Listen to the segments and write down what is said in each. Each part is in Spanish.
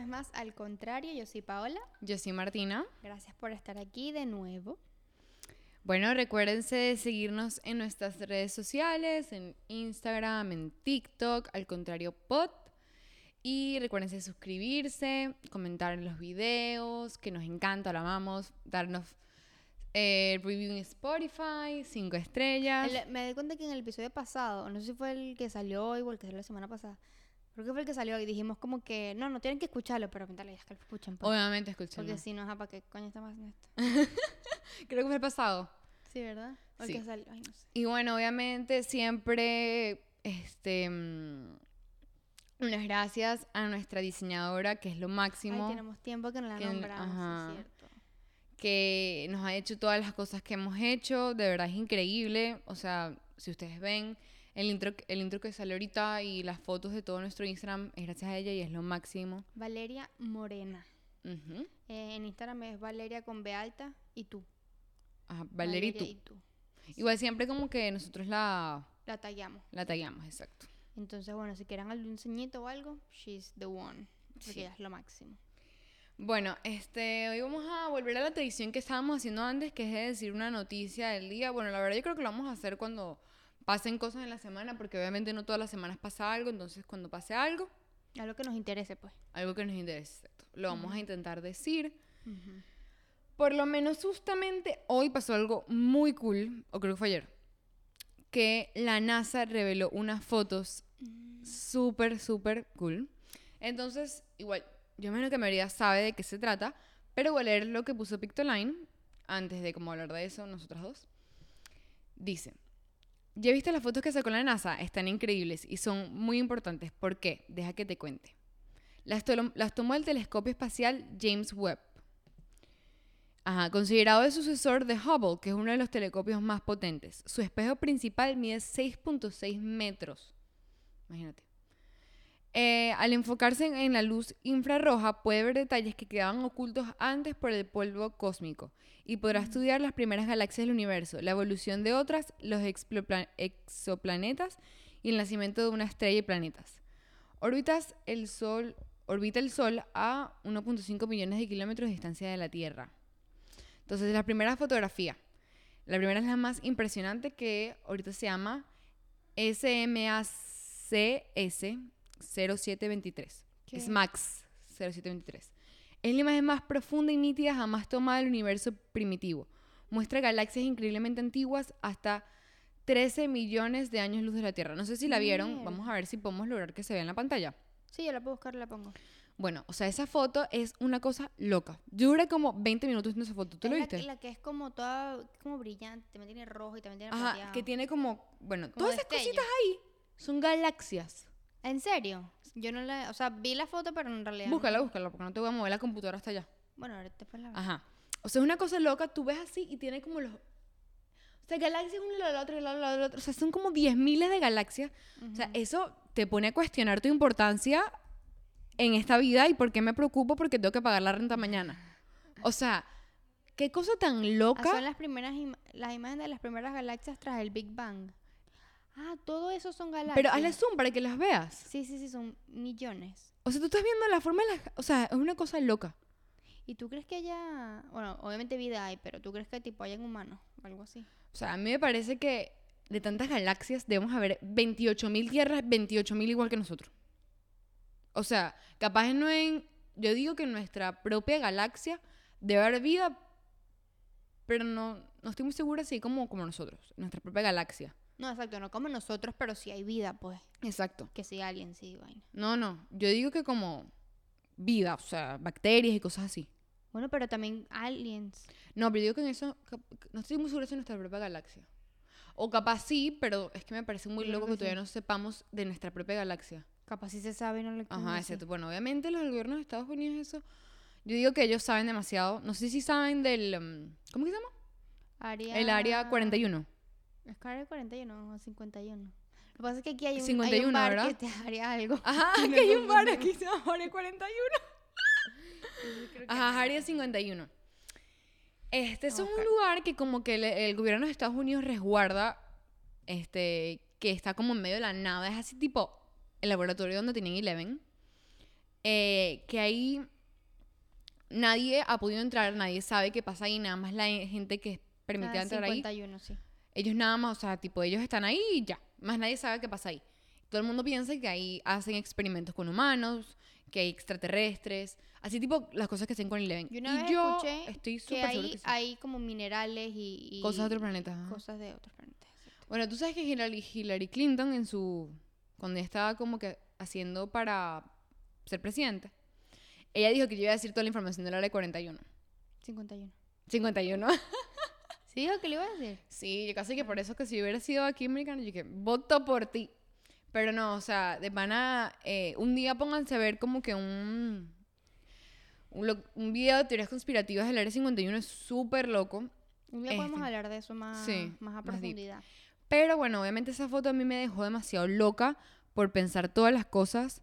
vez más al contrario. Yo soy Paola. Yo soy Martina. Gracias por estar aquí de nuevo. Bueno, recuérdense de seguirnos en nuestras redes sociales, en Instagram, en TikTok, al contrario pod. Y recuérdense de suscribirse, comentar en los videos, que nos encanta, lo amamos, darnos eh, review en Spotify, cinco estrellas. El- me di cuenta que en el episodio pasado, no sé si fue el que salió hoy o el que salió la semana pasada, creo que fue el que salió y dijimos como que no, no tienen que escucharlo, pero mentales, ya que lo escuchan. pues. Obviamente, escuchen. Porque si no, ajá, ¿para qué coño estamos haciendo esto? Creo que fue el pasado. Sí, ¿verdad? O el Sí. que salió, ay, no sé. Y bueno, obviamente siempre, este, mm, unas gracias a nuestra diseñadora, que es lo máximo, Ay, tenemos tiempo que no la que- nombramos, ajá. es cierto. que nos ha hecho todas las cosas que hemos hecho, de verdad es increíble, o sea, si ustedes ven el intro, el intro que sale ahorita y las fotos de todo nuestro Instagram, es gracias a ella y es lo máximo. Valeria Morena. Eh, en Instagram es Valeria con B alta y tú. Ajá, Valeria y tú. y tú. Igual siempre como que nosotros la, La tallamos. la tagueamos, exacto. Entonces, bueno, si quieren algún ceñito o algo, she's the one. Porque Sí. ella es lo máximo. Bueno, este, hoy vamos a volver a la tradición que estábamos haciendo antes, que es de decir una noticia del día. Bueno, la verdad yo creo que lo vamos a hacer cuando pasen cosas en la semana, porque obviamente no todas las semanas pasa algo, entonces cuando pase algo, Algo que nos interese, pues. algo que nos interese, exacto, lo vamos a intentar decir. Por lo menos justamente hoy pasó algo muy cool, o creo que fue ayer, que la NASA reveló unas fotos súper, súper cool. Entonces, igual, yo menos que María sabe de qué se trata, pero voy a leer lo que puso Pictoline antes de como hablar de eso, nosotras dos. Dice, ¿ya viste las fotos que sacó la NASA? Están increíbles y son muy importantes. ¿Por qué? Deja que te cuente. Las, las tomó el telescopio espacial James Webb. Ajá, considerado el sucesor de Hubble, que es uno de los telescopios más potentes. Su espejo principal mide 6.6 metros. Imagínate. Eh, al enfocarse en, en la luz infrarroja, puede ver detalles que quedaban ocultos antes por el polvo cósmico y podrá estudiar las primeras galaxias del universo, la evolución de otras, los exoplanetas y el nacimiento de una estrella y planetas. Orbitas el Sol, orbita el Sol a 1.5 millones de kilómetros de distancia de la Tierra. Entonces, la primera fotografía. La primera es la más impresionante que ahorita se llama SMACS 0723. ¿Qué? Es Max 0723. Es la imagen más profunda y nítida jamás tomada del universo primitivo. Muestra galaxias increíblemente antiguas hasta 13 millones de años luz de la Tierra. No sé si la vieron. Mierda. Vamos a ver si podemos lograr que se vea en la pantalla. Sí, yo la puedo buscar la pongo. Bueno, o sea, esa foto es una cosa loca. Dura como 20 minutos viendo esa foto. ¿Tú Es lo la- viste? La, que es como toda, como brillante, también tiene rojo y también tiene Ajá, plateado. que tiene como, bueno, Como todas esas destello. cositas ahí son galaxias. ¿En serio? Yo no la, o sea, vi la foto, pero en realidad no. Búscala, búscala, porque no te voy a mover la computadora hasta allá. Bueno, ahorita después la veo. Ajá. O sea, es una cosa loca, tú ves así y tiene como los... O sea, galaxias una al la y al de la otra. O sea, son como 10 miles de galaxias. O sea, eso te pone a cuestionar tu importancia en esta vida y por qué me preocupo porque tengo que pagar la renta mañana. O sea, qué cosa tan Ah, loca. son las primeras las imágenes de las primeras galaxias tras el Big Bang. Ah, todo eso son galaxias. Pero hazle zoom para que las veas. Sí, sí, sí, son millones. O sea, tú estás viendo la forma de las... O sea, es una cosa loca. ¿Y tú crees que haya, bueno, obviamente vida hay, pero tú crees que tipo hayan humanos o algo así? O sea, a mí me parece que de tantas galaxias debemos haber 28.000 tierras, 28.000 igual que nosotros. O sea, capaz no en... Yo digo que en nuestra propia galaxia debe haber vida, pero no, no estoy muy segura si como, como nosotros, nuestra propia galaxia. No, exacto, no como nosotros, pero sí hay vida, pues. Exacto. Que sí alguien, sí, vaina. No, no, yo digo que como vida, o sea, bacterias y cosas así. Bueno, pero también aliens. No, pero yo digo que en eso, no estoy muy segura en nuestra propia galaxia. O capaz sí, pero es que me parece muy loco que que todavía sí. no sepamos de nuestra propia galaxia. Capaz sí se sabe no quieren Ajá, exacto. Bueno, obviamente los del gobierno de Estados Unidos eso... Yo digo que ellos saben demasiado. No sé si saben del... um, ¿Cómo que se llama? Área... El área 41. Es que área 41 o 51. Lo que pasa es que aquí hay un, hay 51, un bar ¿verdad? que te haría algo. Ajá, que hay un bar aquí, se llama Área 41. Ajá, Área 51. Este es un lugar que como que el, el gobierno de Estados Unidos resguarda, este, que está como en medio de la nada. Es así tipo el laboratorio donde tienen Eleven. eh, que ahí nadie ha podido entrar, nadie sabe qué pasa ahí, nada más la gente que es permitida Ah, entrar ahí. 51, sí. Ellos nada más, o sea, tipo, ellos están ahí y ya. Más nadie sabe qué pasa ahí. Todo el mundo piensa que ahí hacen experimentos con humanos, que hay extraterrestres, así tipo las cosas que hacen con Eleven. Yo una y vez yo escuché estoy que hay, que sí. hay como minerales y, y Cosas de otro planeta. ajá. cosas de otros planetas. Bueno, tú sabes que Hillary, Hillary Clinton en su... Cuando ella estaba como que haciendo para ser presidente, ella dijo que yo iba a decir toda la información del área 41. 51. 51. ¿Sí dijo que le iba a decir? Sí, yo casi que por eso que si hubiera sido aquí americano, yo que voto por ti. Pero no, o sea, de pana, eh, un día pónganse a ver como que un, un, video de teorías conspirativas del Área 51 es súper loco. Un día podemos Este. hablar de eso más, Sí, más a más profundidad. Pero bueno, obviamente esa foto a mí me dejó demasiado loca por pensar todas las cosas.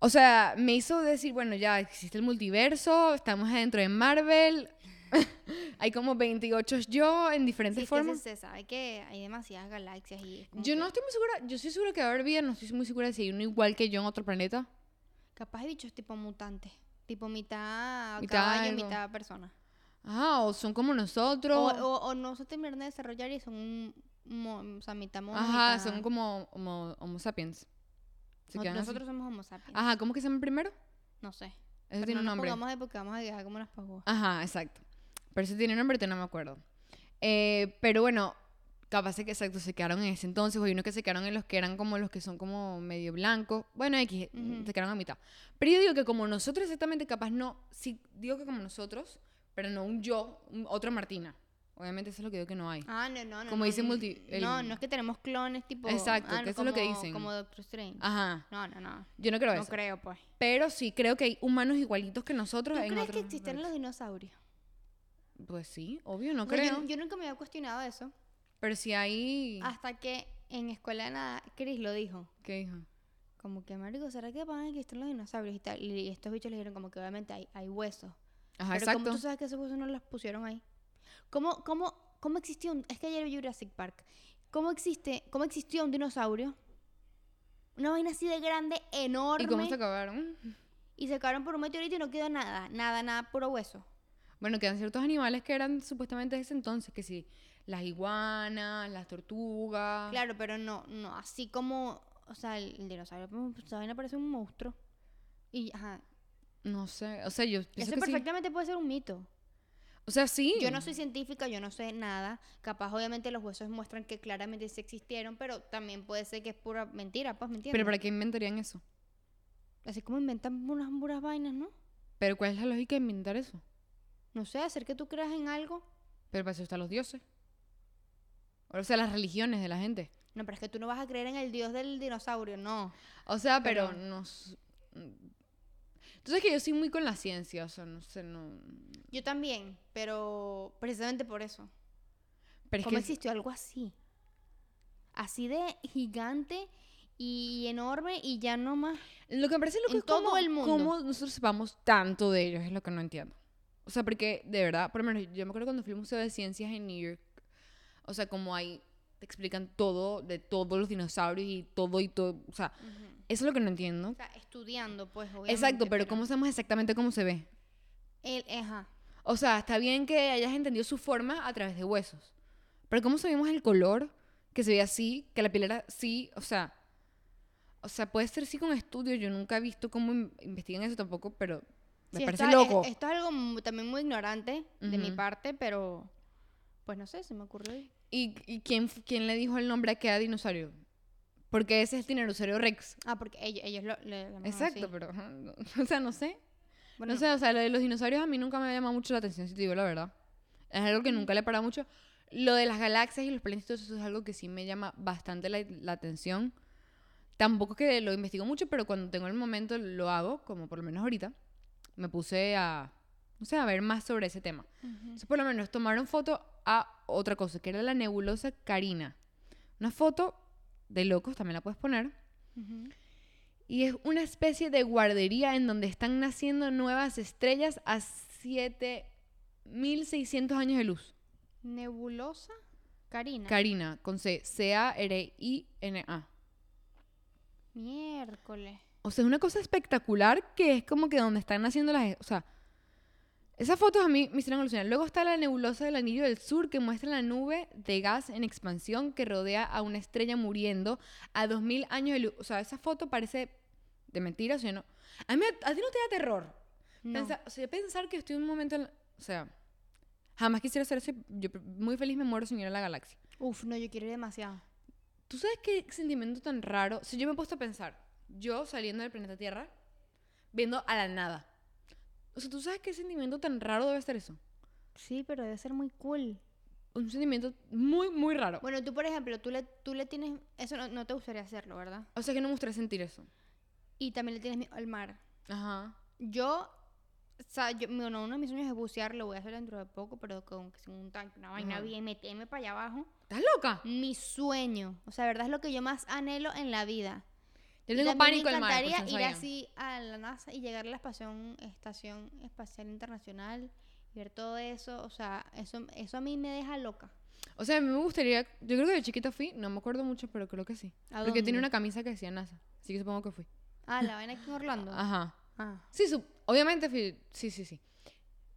O sea, me hizo decir, bueno, ya existe el multiverso, estamos adentro de Marvel, hay como 28 yo en Sí, diferentes es que formas. se, se sabe que hay demasiadas galaxias y es Yo no estoy muy segura, yo estoy segura que va a haber vida, no estoy muy segura de si hay uno igual que yo en otro planeta. Capaz de bichos tipo mutantes. Tipo mitad, Mitad caballo, algo. mitad persona. Ajá, o son como O, nosotros. o, o no se terminan de desarrollar y son un, mo- o sea, mitad mono, Ajá, mitad- son como homo, homo sapiens. Se así. nosotros somos homo sapiens. Ajá, ¿cómo que se llama primero? No sé. Eso Pero tiene no un nos nombre. pongamos de porque vamos a quedar como unas pavos. Ajá, exacto. Pero eso tiene nombre, no me acuerdo. Eh, pero bueno, capaz que exacto se quedaron en ese entonces, o hay unos que se quedaron en los que eran como los que son como medio blancos. Bueno, X, Ujú. se quedaron a mitad. Pero yo digo que como nosotros exactamente, capaz no, sí, digo que como nosotros, pero no un yo, un- otra Martina. Obviamente eso es lo que digo que no hay. Ah, no, no, no. Como no, dice no, multi- el- No, no es que tenemos clones tipo. Exacto, ah, que no, eso es lo que como- dicen. Como Doctor Strange. Ajá, No, no, no. yo no creo No eso. creo, pues. Pero sí creo que hay humanos igualitos que nosotros ¿Tú en crees que otros existen los dinosaurios? Pues sí, obvio, no yo- creo. Yo, nunca me había cuestionado eso. Pero sí hay... Hasta que en escuela de nada, Chris lo dijo. ¿Qué dijo? Como que, marico, ¿será que van a existir los dinosaurios y tal? Y estos bichos le dijeron como que obviamente hay, hay huesos. Ajá, Pero exacto. como tú sabes que esos huesos no los pusieron ahí. ¿Cómo, cómo, cómo existió un... Es que ayer vi Jurassic Park. ¿Cómo, existe, ¿Cómo existió un dinosaurio? Una vaina así de grande, enorme. ¿Y cómo se acabaron? y se cayeron por un meteorito y no quedó nada. Nada, nada, puro hueso. Bueno, quedan ciertos animales que eran supuestamente de ese entonces, que sí, las iguanas, las tortugas. Claro, pero no, no, así como... O sea, el, el dinosaurio, pues, vaina parece un monstruo. Y, ajá. No sé, o sea, yo pienso Eso que sí. perfectamente puede ser un mito. O sea, sí. Yo no soy científica, yo no sé nada. Capaz, obviamente, los huesos muestran que claramente sí existieron, pero también puede ser que es pura mentira, pues, ¿me entiendes? Pero ¿para qué inventarían eso? Así como inventan unas puras vainas, ¿no? Pero ¿cuál es la lógica de inventar eso? No sé, hacer que tú creas en algo. Pero para eso están los dioses. O sea, las religiones de la gente. No, pero es que tú no vas a creer en el dios del dinosaurio, no. O sea, pero, Pero- no... Entonces que yo soy muy con la ciencia, o sea, no sé, no... Yo también, pero precisamente por eso. Pero es ¿Cómo que... existió algo así? Así de gigante y enorme y ya no más. Lo que me parece loco En es todo el mundo. cómo nosotros sepamos tanto de ellos, es lo que no entiendo. O sea, porque de verdad, por lo menos yo me acuerdo cuando fui al Museo de Ciencias en New York, o sea, como ahí te explican todo de todos los dinosaurios y todo y todo, o sea, eso es lo que no entiendo. O sea, estudiando, pues, obviamente. Exacto, pero ¿cómo sabemos exactamente cómo se ve? El, ajá. O sea, está bien que hayas entendido su forma a través de huesos, pero ¿cómo sabemos el color que se ve así, que la piel era así? O sea, o sea, puede ser sí con estudios, yo nunca he visto cómo in- investigan eso tampoco, pero me Sí, parece esto, loco. es- esto es algo también muy ignorante de mi parte, pero pues no sé, se me ocurrió. ahí. ¿Y, y quién, quién le dijo el nombre a cada dinosaurio? Porque ese es el Tiranosaurio Rex. Ah, porque ellos, ellos lo le llamaban Exacto, así. pero, o sea, no sé. Bueno, no sé, o sea, lo de los dinosaurios a mí nunca me ha llamado mucho la atención, si te digo la verdad. Es algo que nunca le he parado mucho. Lo de las galaxias y los planetas, eso es algo que sí me llama bastante la, la atención. Tampoco es que lo investigo mucho, pero cuando tengo el momento lo hago, como por lo menos ahorita. Me puse a, no sé, a ver más sobre ese tema. Entonces, por lo menos tomaron foto a otra cosa, que era la nebulosa Carina. Una foto de locos, también la puedes poner. Y es una especie de guardería en donde están naciendo nuevas estrellas a 7600 años de luz. Nebulosa Karina. Carina, con C, C-A-R-I-N-A. Miércoles. O O sea, es una cosa espectacular que es como que donde están haciendo las... O sea, esas fotos a mí me hicieron alucinar. Luego está la nebulosa del anillo del sur que muestra la nube de gas en expansión que rodea a una estrella muriendo a 2000 años de luz. O sea, esa foto parece de mentira, o sea, no. A, mí, a ti no te da terror. No. O sea, pensar que estoy en un momento... en la- o sea, jamás quisiera hacer eso. Yo muy feliz me muero sin ir a la galaxia. Uf, no, yo quiero ir demasiado. ¿Tú sabes qué sentimiento tan raro? Si yo me he puesto a pensar, yo saliendo del planeta Tierra, viendo a la nada. O sea, ¿tú sabes qué sentimiento tan raro debe ser eso? Sí, pero debe ser muy cool. Un sentimiento muy, muy raro. Bueno, tú, por ejemplo, tú le, tú le tienes... Eso no, no te gustaría hacerlo, ¿verdad? O sea, que no me gustaría sentir eso. Y también le tienes miedo al mar. Ajá. Yo... O sea, yo, bueno, uno de mis sueños es bucear, lo voy a hacer dentro de poco, pero con, con un tanque, una vaina Ajá. bien, meterme para allá abajo. ¿Estás loca? Mi sueño. O sea, verdad es lo que yo más anhelo en la vida. Yo tengo también pánico al Me mar. por si encantaría ir así a la NASA y llegar a la estación, estación espacial internacional y ver todo eso. O sea, eso, eso a mí me deja loca. O sea, a mí me gustaría... Yo creo que de chiquita fui, no me acuerdo mucho, pero creo que sí. ¿A Porque tenía una camisa que decía NASA. Así que supongo que fui. Ah, la vaina aquí en Orlando. Ajá. Ah. Sí, obviamente fui... Sí, sí, sí.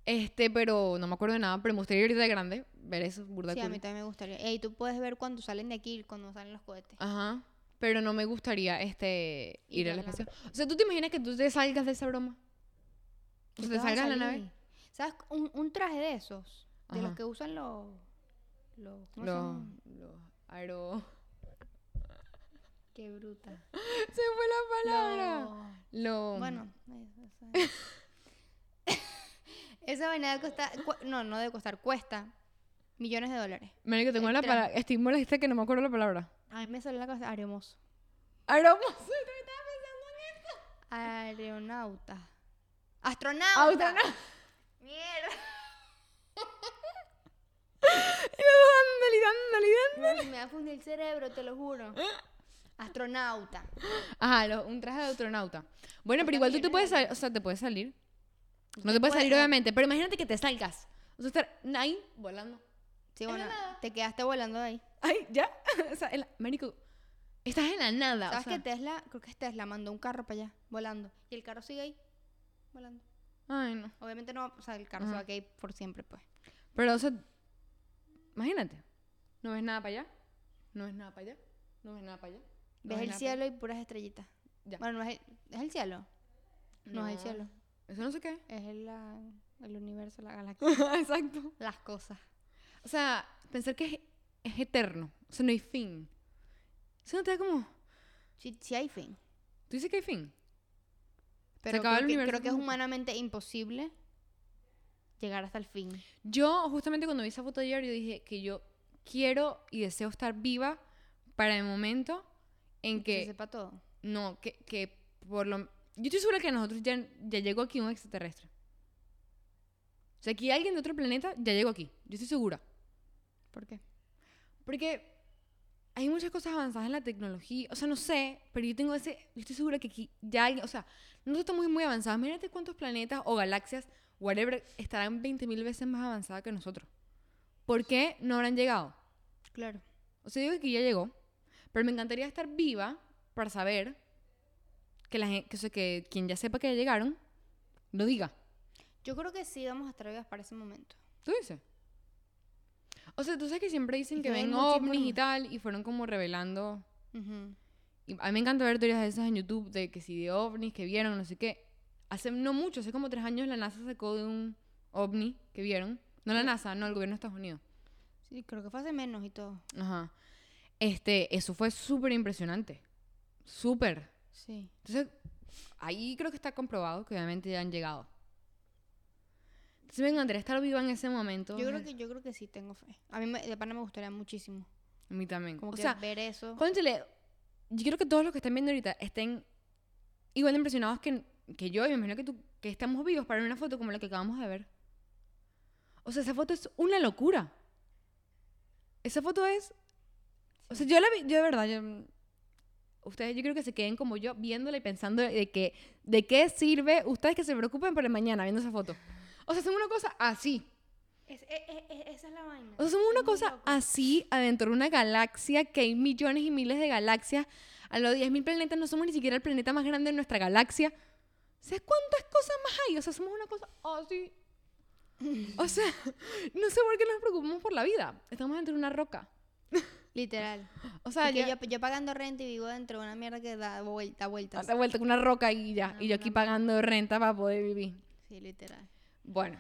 Este, pero no me acuerdo de nada. Pero me gustaría ir de grande, ver eso, burda Sí, a mí también me gustaría. Y tú puedes ver cuando salen de aquí, cuando salen los cohetes. Ajá. Pero no me gustaría este ir Ir a la a la- estación. O sea, ¿tú te imaginas que tú te salgas de esa broma? O sea, ¿Tú te salgas de la nave. ¿Sabes? Un, un traje de esos. De los que usan los. los ¿Cómo se Los, los aero... Qué bruta. Se fue la palabra. Los- Lo... Bueno, esa vaina debe costar, cu- no, no debe costar, cuesta millones de dólares. Marico, tengo el la palabra... Estoy molesta que no me acuerdo la palabra. A mí me salió la cosa aeromozo. Aeromozo. Aeronauta. Astronauta. Astronauta. Mierda. Dándole, dándole, dándole. Me va a fundir el cerebro, te lo juro. Astronauta. Ajá, lo- un traje de astronauta. Bueno, pero igual tú te puedes de salir, o sea, te puedes salir. No te puedes salir, obviamente, pero imagínate que te salgas. O sea, estar ahí volando. Sí, bueno, nada. te quedaste volando ahí. Ay, ya. o sea, en la- marico, estás en la nada. o ¿Sabes sea. que Tesla, creo que es Tesla, mandó un carro para allá, volando. Y el carro sigue ahí, volando. Ay, no. Obviamente no, o sea, el carro se Ajá. va a quedar por siempre, pues. Pero, o sea, imagínate. No ves nada para allá. No ves nada para allá. No ves nada para allá. no Ves el cielo y puras estrellitas. Ya. Bueno, no es el, ¿es el cielo. No, es el cielo. Eso no sé qué. Es el, la- el universo, la galaxia. Exacto. las cosas. O sea, pensar que es, es eterno. O sea, no hay fin. Eso no te da como... Sí, sí hay fin. ¿Tú dices que hay fin? Pero creo, el que, creo que es humanamente imposible llegar hasta el fin. Yo, justamente cuando vi esa foto ayer, yo dije que yo quiero y deseo estar viva para el momento en Que se sepa todo. No, que, que por lo... Yo estoy segura que nosotros ya, ya llegó aquí un extraterrestre. O sea, aquí alguien de otro planeta ya llegó aquí. Yo estoy segura. ¿Por qué? Porque hay muchas cosas avanzadas en la tecnología. O sea, no sé, pero yo tengo ese... Yo estoy segura que aquí ya alguien... O sea, nosotros estamos muy, avanzados. Imagínate cuántos planetas o galaxias, whatever, estarán 20.000 veces más avanzadas que nosotros. ¿Por qué no habrán llegado? Claro. O sea, digo que ya llegó, pero me encantaría estar viva para saber que, la gente, que, o sea, que quien ya sepa que ya llegaron, lo diga. Yo creo que sí vamos a estar vivas para ese momento. ¿Tú dices? O sea, tú sabes que siempre dicen que ven ovnis y tal, y fueron como revelando. Y a mí me encanta ver teorías de esas en YouTube, de que si de ovnis que vieron, no sé qué. Hace no mucho, hace como tres años la NASA sacó de un ovni que vieron. No la NASA, no, el gobierno de Estados Unidos. Sí, creo que fue hace menos y todo. Ajá. Este, eso fue súper impresionante. Súper. Sí. Entonces, ahí creo que está comprobado que obviamente ya han llegado. Entonces me encantaría estar viva en ese momento. Yo creo que yo creo que sí tengo fe. A mí me, de pana me gustaría muchísimo. A mí también. Como o que sea, ver eso. cónchale, yo quiero que todos los que estén viendo ahorita estén igual de impresionados que, que yo, y me imagino que tú, que estamos vivos para ver una foto como la que acabamos de ver. O sea, esa foto es una locura. Esa foto es... O sea, yo la vi, yo de verdad, yo, ustedes yo creo que se queden como yo viéndola y pensando de que de qué sirve ustedes que se preocupen por el mañana viendo esa foto. O sea, son una cosa así. Es- e- e- e- esa es la vaina. O sea, somos una Es cosa así adentro de una galaxia que hay millones y miles de galaxias a los 10.000 planetas no somos ni siquiera el planeta más grande de nuestra galaxia. ¿Sabes cuántas cosas más hay? O sea, somos una cosa así. O sea, no sé por qué nos preocupamos por la vida. Estamos dentro de una roca. Literal. O sea, yo, yo pagando renta y vivo dentro de una mierda que da vuelta, vueltas. da vuelta con una roca y ya. y yo aquí Una- pagando renta para poder vivir. Sí, literal. Bueno.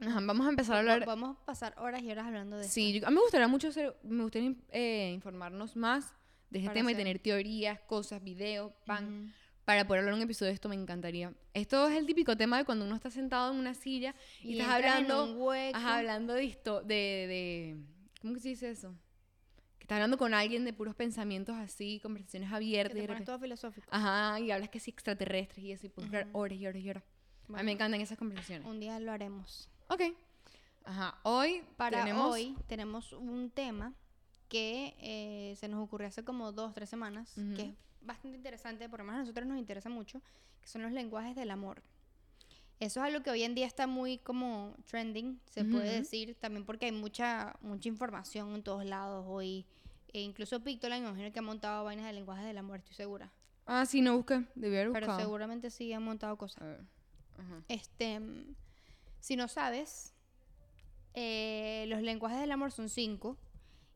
Ajá, vamos a empezar a Va- hablar. Vamos a pasar horas y horas hablando de Sí, esto. mí me gustaría mucho hacer, me gustaría eh, informarnos más de este Para tema y tener teorías, cosas, videos, pan, para poder hablar un episodio de esto me encantaría. Esto es el típico tema de cuando uno está sentado en una silla y, estás entras en hablando, un hueco. ajá, hablando de esto, de, de, ¿cómo que se dice eso? Que estás hablando con alguien de puros pensamientos así, conversaciones que abiertas. y te pones todo filosófico. Ajá, y hablas que sí extraterrestres y eso, y puedes Ujú. horas y horas y horas. A mí Bueno, me encantan esas conversaciones. Un día lo haremos. Ok. Ajá, hoy Para tenemos... hoy tenemos un tema que eh, se nos ocurrió hace como dos, tres semanas, Ujú. que es bastante interesante, por lo menos a nosotros nos interesa mucho, que son los lenguajes del amor. Eso es algo que hoy en día está muy como trending, se puede Ujú. decir, también porque hay mucha, mucha información en todos lados hoy. E incluso Pictoline, me imagino que ha montado vainas de lenguajes del amor, estoy segura. Ah, sí, no busqué. Debí haber Pero buscado. seguramente sí han montado cosas. A ver. Este, si no sabes, eh, los lenguajes del amor son cinco.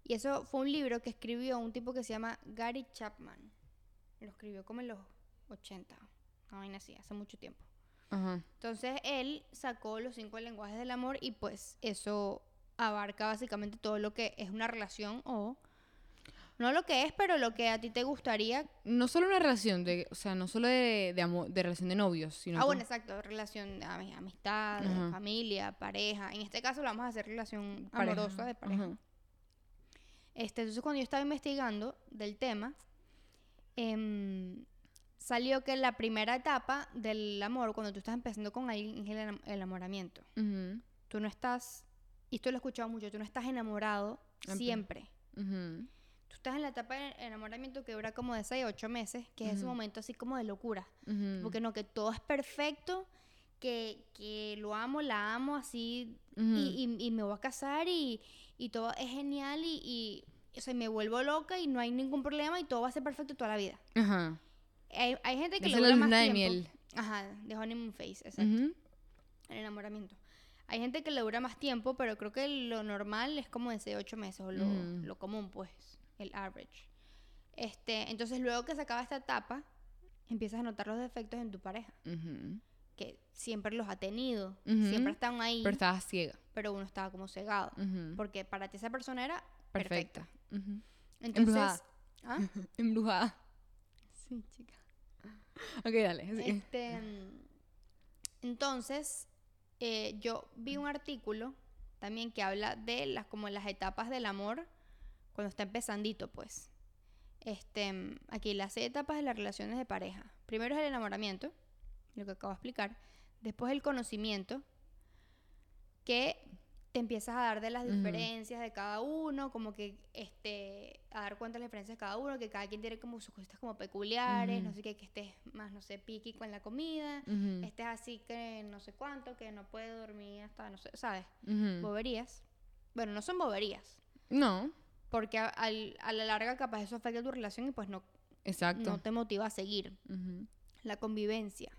Y eso fue un libro que escribió un tipo que se llama Gary Chapman. Lo escribió como en los 80. No, vaina así, hace mucho tiempo. Entonces él sacó los cinco lenguajes del amor y pues eso abarca básicamente todo lo que es una relación o... No lo que es, pero lo que a ti te gustaría No solo una relación, de, o sea, no solo de, de, amor, de relación de novios, sino Ah, como- bueno, exacto, relación, ami- amistad, Ajá. familia, pareja. En este caso lo vamos a hacer relación Pareja, amorosa de pareja. ajá. Este, entonces cuando yo estaba investigando del tema, em, salió que la primera etapa del amor, cuando tú estás empezando con alguien, es el enam- el enamoramiento. Tú no estás, y esto lo he escuchado mucho, tú no estás enamorado siempre. Tú estás en la etapa de enamoramiento que dura como de 6 a 8 meses, que es ese momento así como de locura. Porque no, que todo es perfecto, que, que lo amo, la amo así, y, y- y me voy a casar y, y todo es genial y, y o sea, me vuelvo loca y no hay ningún problema y todo va a ser perfecto toda la vida. Ajá. Hay, hay gente que le es la dura más luna de tiempo. miel. Ajá, de honeymoon phase, exacto, el enamoramiento. Hay gente que le dura más tiempo, pero creo que lo normal es como de 6 8 meses, o lo, lo común, pues, el average. Este, entonces, luego que se acaba esta etapa, empiezas a notar los defectos en tu pareja. que siempre los ha tenido, siempre están ahí, Pero pero, estabas ciega. uno estaba como cegado, porque para ti esa persona era perfecta. Entonces, Embrujada. ¿ah? Embrujada. Sí, chica. Ok, dale. sí. Este, entonces, eh, yo vi un artículo también que habla de las como las etapas del amor cuando está empezandito, pues. Este, aquí las etapas de las relaciones de pareja. Primero es el enamoramiento, lo que acabo de explicar. Después el conocimiento, que te empiezas a dar de las diferencias de cada uno, como que este, a dar cuenta de las diferencias de cada uno, que cada quien tiene como sus cositas como peculiares, no Ujú. sé qué, que estés más, no sé, piqui con la comida, Ujú, estés así que no sé cuánto, que no puede dormir hasta, no sé, ¿sabes? Boberías. Bueno, no son boberías, No, porque a, a la larga capaz eso afecta tu relación y pues no, exacto. no te motiva a seguir. La convivencia.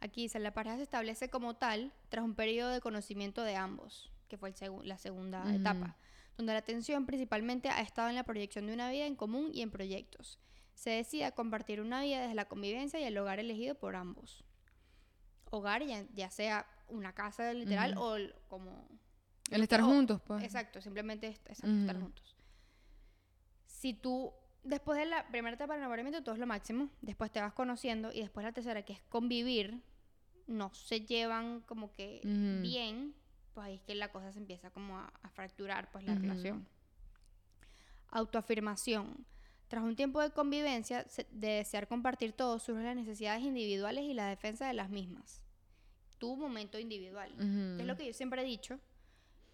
Aquí dice, la pareja se establece como tal tras un periodo de conocimiento de ambos, que fue el la segunda etapa, donde la atención principalmente ha estado en la proyección de una vida en común y en proyectos. Se decide compartir una vida desde la convivencia y el hogar elegido por ambos. Hogar, ya, ya sea una casa literal o como... El estar o- juntos, pues. Exacto, simplemente est- exacto, estar juntos. Si tú, después de la primera etapa del enamoramiento, todo es lo máximo, después te vas conociendo y después la tercera, que es convivir, no se llevan como que bien, pues ahí es que la cosa se empieza como a, a fracturar, pues la relación. Autoafirmación. Tras un tiempo de convivencia, de desear compartir todo, surgen las necesidades individuales y la defensa de las mismas. Tu momento individual. Es lo que yo siempre he dicho.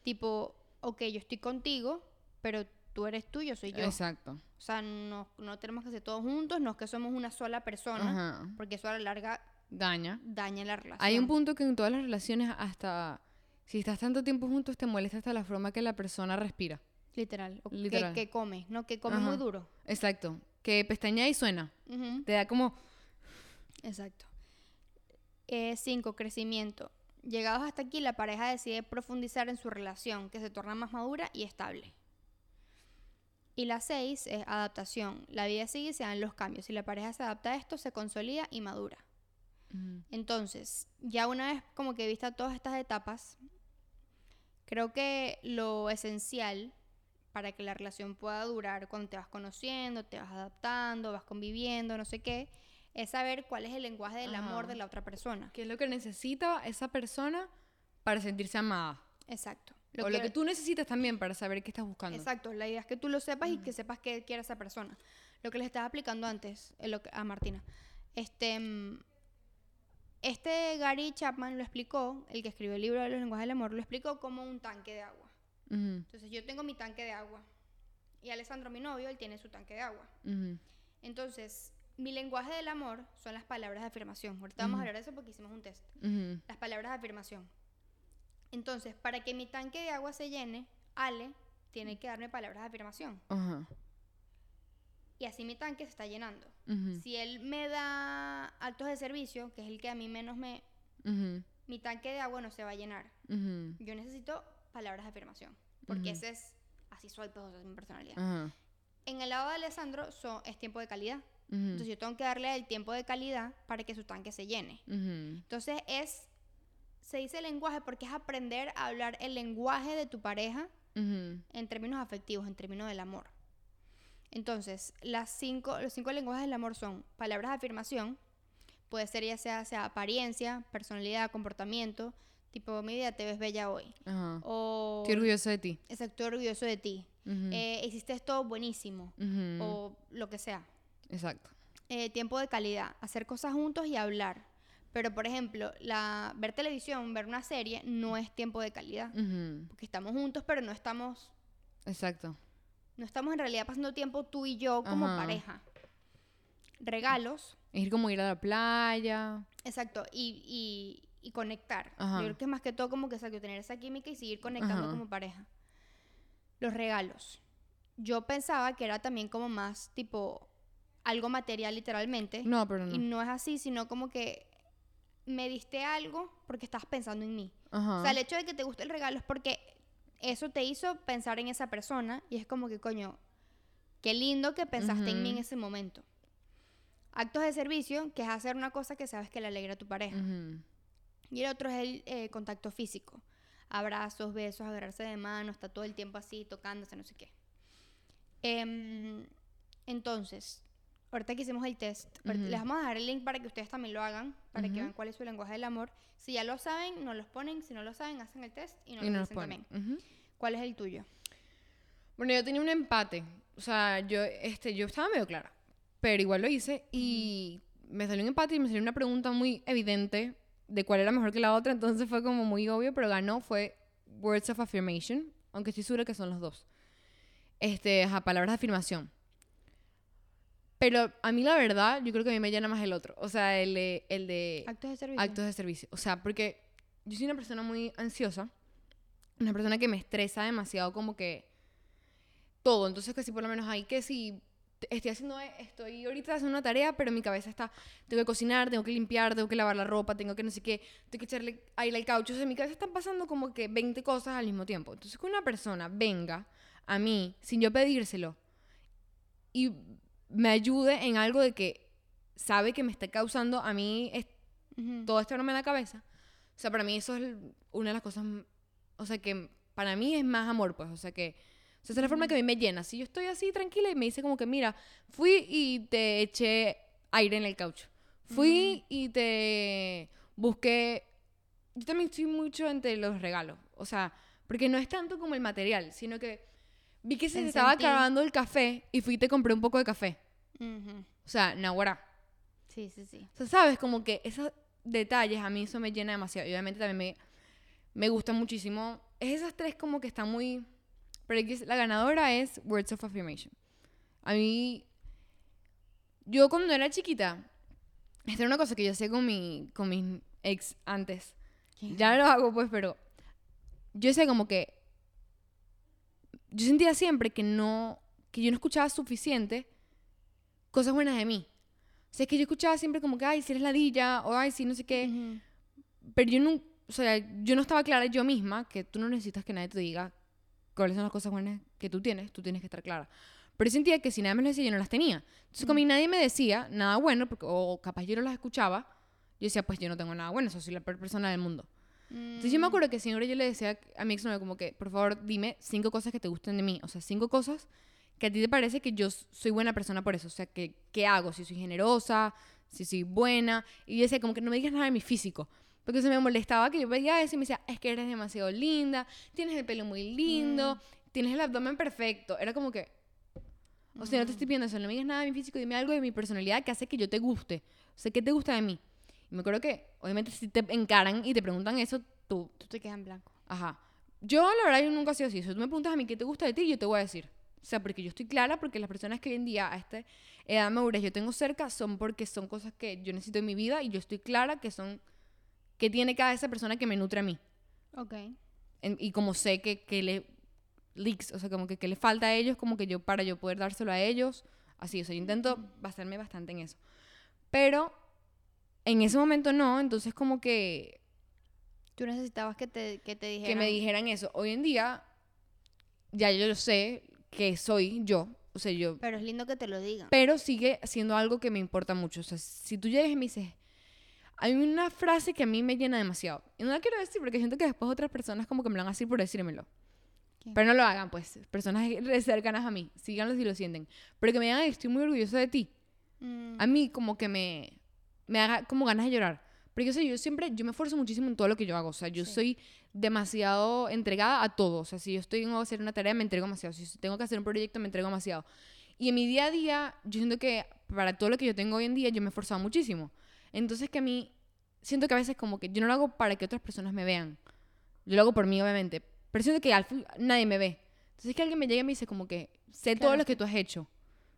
Tipo, ok, yo estoy contigo, pero tú eres tú, yo soy yo. Exacto. O sea, no, no tenemos que ser todos juntos, no es que somos una sola persona, Ajá. porque eso a la larga Daña. daña la relación. Hay un punto que en todas las relaciones, hasta si estás tanto tiempo juntos, te molesta hasta la forma que la persona respira. Literal. o que- Literal. Que, come, ¿no? Que come Ajá. muy duro. Exacto. que pestañea y suena. Te da como... Exacto. 5. crecimiento. Llegados hasta aquí, la pareja decide profundizar en su relación, que se torna más madura y estable. Y la 6 es adaptación. La vida sigue y se dan los cambios. Si la pareja se adapta a esto, se consolida y madura. Entonces, ya una vez como que vista todas estas etapas, creo que lo esencial para que la relación pueda durar cuando te vas conociendo, te vas adaptando, vas conviviendo, no sé qué, es saber cuál es el lenguaje del amor de la otra persona. ¿Qué es lo que necesita esa persona para sentirse amada? Exacto. O lo que tú necesitas también para saber qué estás buscando. Exacto, la idea es que tú lo sepas y que sepas qué quiere esa persona. Lo que les estaba explicando antes eh, lo que- a Martina. Este, mm, este Gary Chapman lo explicó, el que escribió el libro de los lenguajes del amor, lo explicó como un tanque de agua. Ujú, Entonces yo tengo mi tanque de agua y Alessandro, mi novio, él tiene su tanque de agua. ujú, Entonces, mi lenguaje del amor son las palabras de afirmación. Ahorita vamos a hablar de eso porque hicimos un test. Las palabras de afirmación. Entonces, para que mi tanque de agua se llene, Ale tiene que darme palabras de afirmación. Ajá. Y así mi tanque se está llenando. Si él me da actos de servicio, que es el que a mí menos me... Mi tanque de agua no se va a llenar. Yo necesito palabras de afirmación. Porque ese es... Así soy, pues, es mi personalidad. En el lado de Alessandro so- es tiempo de calidad. Entonces yo tengo que darle el tiempo de calidad para que su tanque se llene. Entonces es... Se dice lenguaje porque es aprender a hablar el lenguaje de tu pareja en términos afectivos, en términos del amor. Entonces, las cinco, los cinco lenguajes del amor son palabras de afirmación, puede ser ya sea, sea apariencia, personalidad, comportamiento, tipo, mi vida te ves bella hoy. Ajá. O, Estoy orgulloso de ti. exacto, orgulloso de ti. Ujú, Eh, hiciste esto buenísimo. O lo que sea. Exacto. Eh, tiempo de calidad, hacer cosas juntos y hablar. Pero, por ejemplo, la, ver televisión, ver una serie, no es tiempo de calidad. Porque estamos juntos, pero no estamos Exacto. No estamos en realidad pasando tiempo tú y yo como Ajá. pareja. Regalos, Es ir como ir a la playa. exacto, y, y- y conectar. Ajá. Yo creo que es más que todo como que exacto, tener esa química y seguir conectando Ajá. como pareja. Los regalos. Yo pensaba que era también como más tipo algo material literalmente. No, pero no. Y no es así, sino como que me diste algo porque estabas pensando en mí. Ajá. O sea, el hecho de que te guste el regalo es porque eso te hizo pensar en esa persona y es como que, coño, qué lindo que pensaste en mí en ese momento. Actos de servicio, que es hacer una cosa que sabes que le alegra a tu pareja. Y el otro es el eh, contacto físico. Abrazos, besos, agarrarse de manos, está todo el tiempo así, tocándose, no sé qué. Em, entonces, ahorita que hicimos el test, Ujú. les vamos a dejar el link para que ustedes también lo hagan, para que vean cuál es su lenguaje del amor. Si ya lo saben, nos los ponen. Si no lo saben, hacen el test y nos Y lo dicen ponen. también. ¿Cuál es el tuyo? Bueno, yo tenía un empate. O sea, yo, este, yo estaba medio clara. Pero igual lo hice y me salió un empate y me salió una pregunta muy evidente de cuál era mejor que la otra. Entonces fue como muy obvio, pero ganó fue Words of Affirmation. Aunque estoy segura que son los dos. Este, a palabras de afirmación. Pero a mí la verdad, yo creo que a mí me llena más el otro. O sea, el de, el de Actos de servicio. actos de servicio. O sea, porque yo soy una persona muy ansiosa, una persona que me estresa demasiado como que todo. Entonces, que si por lo menos hay que si estoy haciendo, e- estoy ahorita haciendo una tarea, pero mi cabeza está, tengo que cocinar, tengo que limpiar, tengo que lavar la ropa, tengo que no sé qué, tengo que echarle aire al caucho. O sea, en mi cabeza están pasando como que 20 cosas al mismo tiempo. Entonces, que una persona venga a mí sin yo pedírselo y me ayude en algo de que sabe que me está causando a mí es- todo este broma en la cabeza. O sea, para mí eso es una de las cosas, o sea, que para mí es más amor, pues, o sea, que, o sea, esa es la forma que a mí me llena. Si yo estoy así tranquila y me dice como que, mira, fui y te eché aire en el caucho. Fui y te busqué, yo también estoy mucho entre los regalos, o sea, porque no es tanto como el material, sino que vi que se te estaba acabando el café y fui y te compré un poco de café. Ujú. O sea, naguará. Sí, sí, sí. O sea, sabes, como que esos detalles a mí eso me llena demasiado. Y obviamente también me, me gustan muchísimo. Es esas tres como que están muy... Pero la ganadora es Words of Affirmation. A mí... Yo cuando era chiquita, esta era una cosa que yo hacía con mi, con mis ex antes. Ya no lo hago pues, pero yo decía como que... Yo sentía siempre que no... Que yo no escuchaba suficiente cosas buenas de mí. O sea, es que yo escuchaba siempre como que, ay, si eres ladilla, o ay, si no sé qué. Pero yo no, o sea, yo no estaba clara yo misma que tú no necesitas que nadie te diga cuáles son las cosas buenas que tú tienes, tú tienes que estar clara. Pero yo sentía que si nadie me lo decía, yo no las tenía. Entonces, como a mí nadie me decía nada bueno, porque, o capaz yo no las escuchaba, yo decía, pues yo no tengo nada bueno, eso soy la peor persona del mundo. Entonces yo me Mm, acuerdo que siempre yo le decía a mi exnovio como que, por favor, dime cinco cosas que te gusten de mí. O sea, cinco cosas que a ti te parece que yo soy buena persona por eso. O sea, que, ¿qué hago? Si soy generosa, si soy buena. Y yo decía como que no me digas nada de mi físico. Porque se me molestaba que yo veía eso y me decía, es que eres demasiado linda, tienes el pelo muy lindo, tienes el abdomen perfecto. Era como que, o sea, no te estoy pidiendo eso, no me digas nada de mi físico, dime algo de mi personalidad que hace que yo te guste. O sea, ¿qué te gusta de mí? Me acuerdo que, obviamente, si te encaran y te preguntan eso, tú, Tú te quedas en blanco. Ajá. Yo, la verdad, yo nunca he sido así. Si tú me preguntas a mí qué te gusta de ti, yo te voy a decir. O sea, porque yo estoy clara, porque las personas que hoy en día, a esta edad madurez, yo tengo cerca, son porque son cosas que yo necesito en mi vida y yo estoy clara que son, que tiene cada esa persona que me nutre a mí. Ok. En- y como sé que, que le leaks, o sea, como que, que le falta a ellos, como que yo, para yo poder dárselo a ellos, así, o sea, yo intento basarme bastante en eso. Pero en ese momento no, entonces como que Tú necesitabas que te, que te dijeran. que me dijeran eso. Hoy en día, ya yo sé que soy yo, o sea, yo, Pero es lindo que te lo digan. pero sigue siendo algo que me importa mucho. O sea, si tú llegas y me dices, hay una frase que a mí me llena demasiado. Y no la quiero decir porque siento que después otras personas como que me lo van a decir por decírmelo. ¿Qué? Pero no lo hagan, pues. Personas cercanas a mí. Síganlo si lo sienten. Pero que me digan, estoy muy orgullosa de ti. Mm, A mí como que me, me haga como ganas de llorar. Porque yo sé, yo siempre, yo me esfuerzo muchísimo en todo lo que yo hago. O sea, yo Sí. soy demasiado entregada a todo. O sea, si yo estoy en hacer una tarea, me entrego demasiado. Si tengo que hacer un proyecto, me entrego demasiado. Y en mi día a día, yo siento que para todo lo que yo tengo hoy en día, yo me he esforzado muchísimo. Entonces que a mí, siento que a veces como que yo no lo hago para que otras personas me vean. Yo lo hago por mí, obviamente. Pero siento que al fin nadie me ve. Entonces que alguien me llegue y me dice como que sé todo lo que tú has hecho.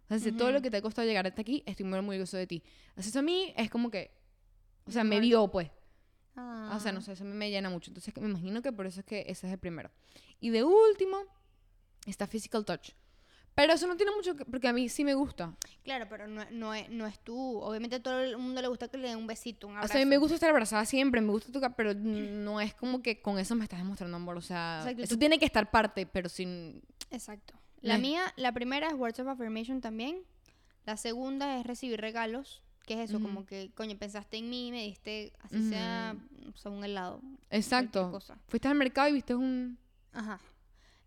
O sea, sé todo lo que te ha costado llegar hasta aquí, estoy muy orgulloso de ti. Entonces eso a mí es como que, o sea, me vio pues. ah. O sea, no sé, eso me llena mucho. Entonces me imagino que por eso es que ese es el primero. Y de último está Physical Touch. Pero eso no tiene mucho que, porque a mí sí me gusta. Claro, pero no, no, es, no es tú. Obviamente a todo el mundo le gusta que le den un besito, un O abrazo. sea, a mí me gusta estar abrazada siempre, me gusta tocar, pero no es como que con eso me estás demostrando amor. O sea, Exacto, eso tú- tiene que estar parte, pero sin... Exacto. La es- mía, la primera es Words of Affirmation también. La segunda es recibir regalos. que es eso? Como que, coño, pensaste en mí, me diste, así sea, o sea, un helado. Exacto. cosa. Fuiste al mercado y viste un... Ajá.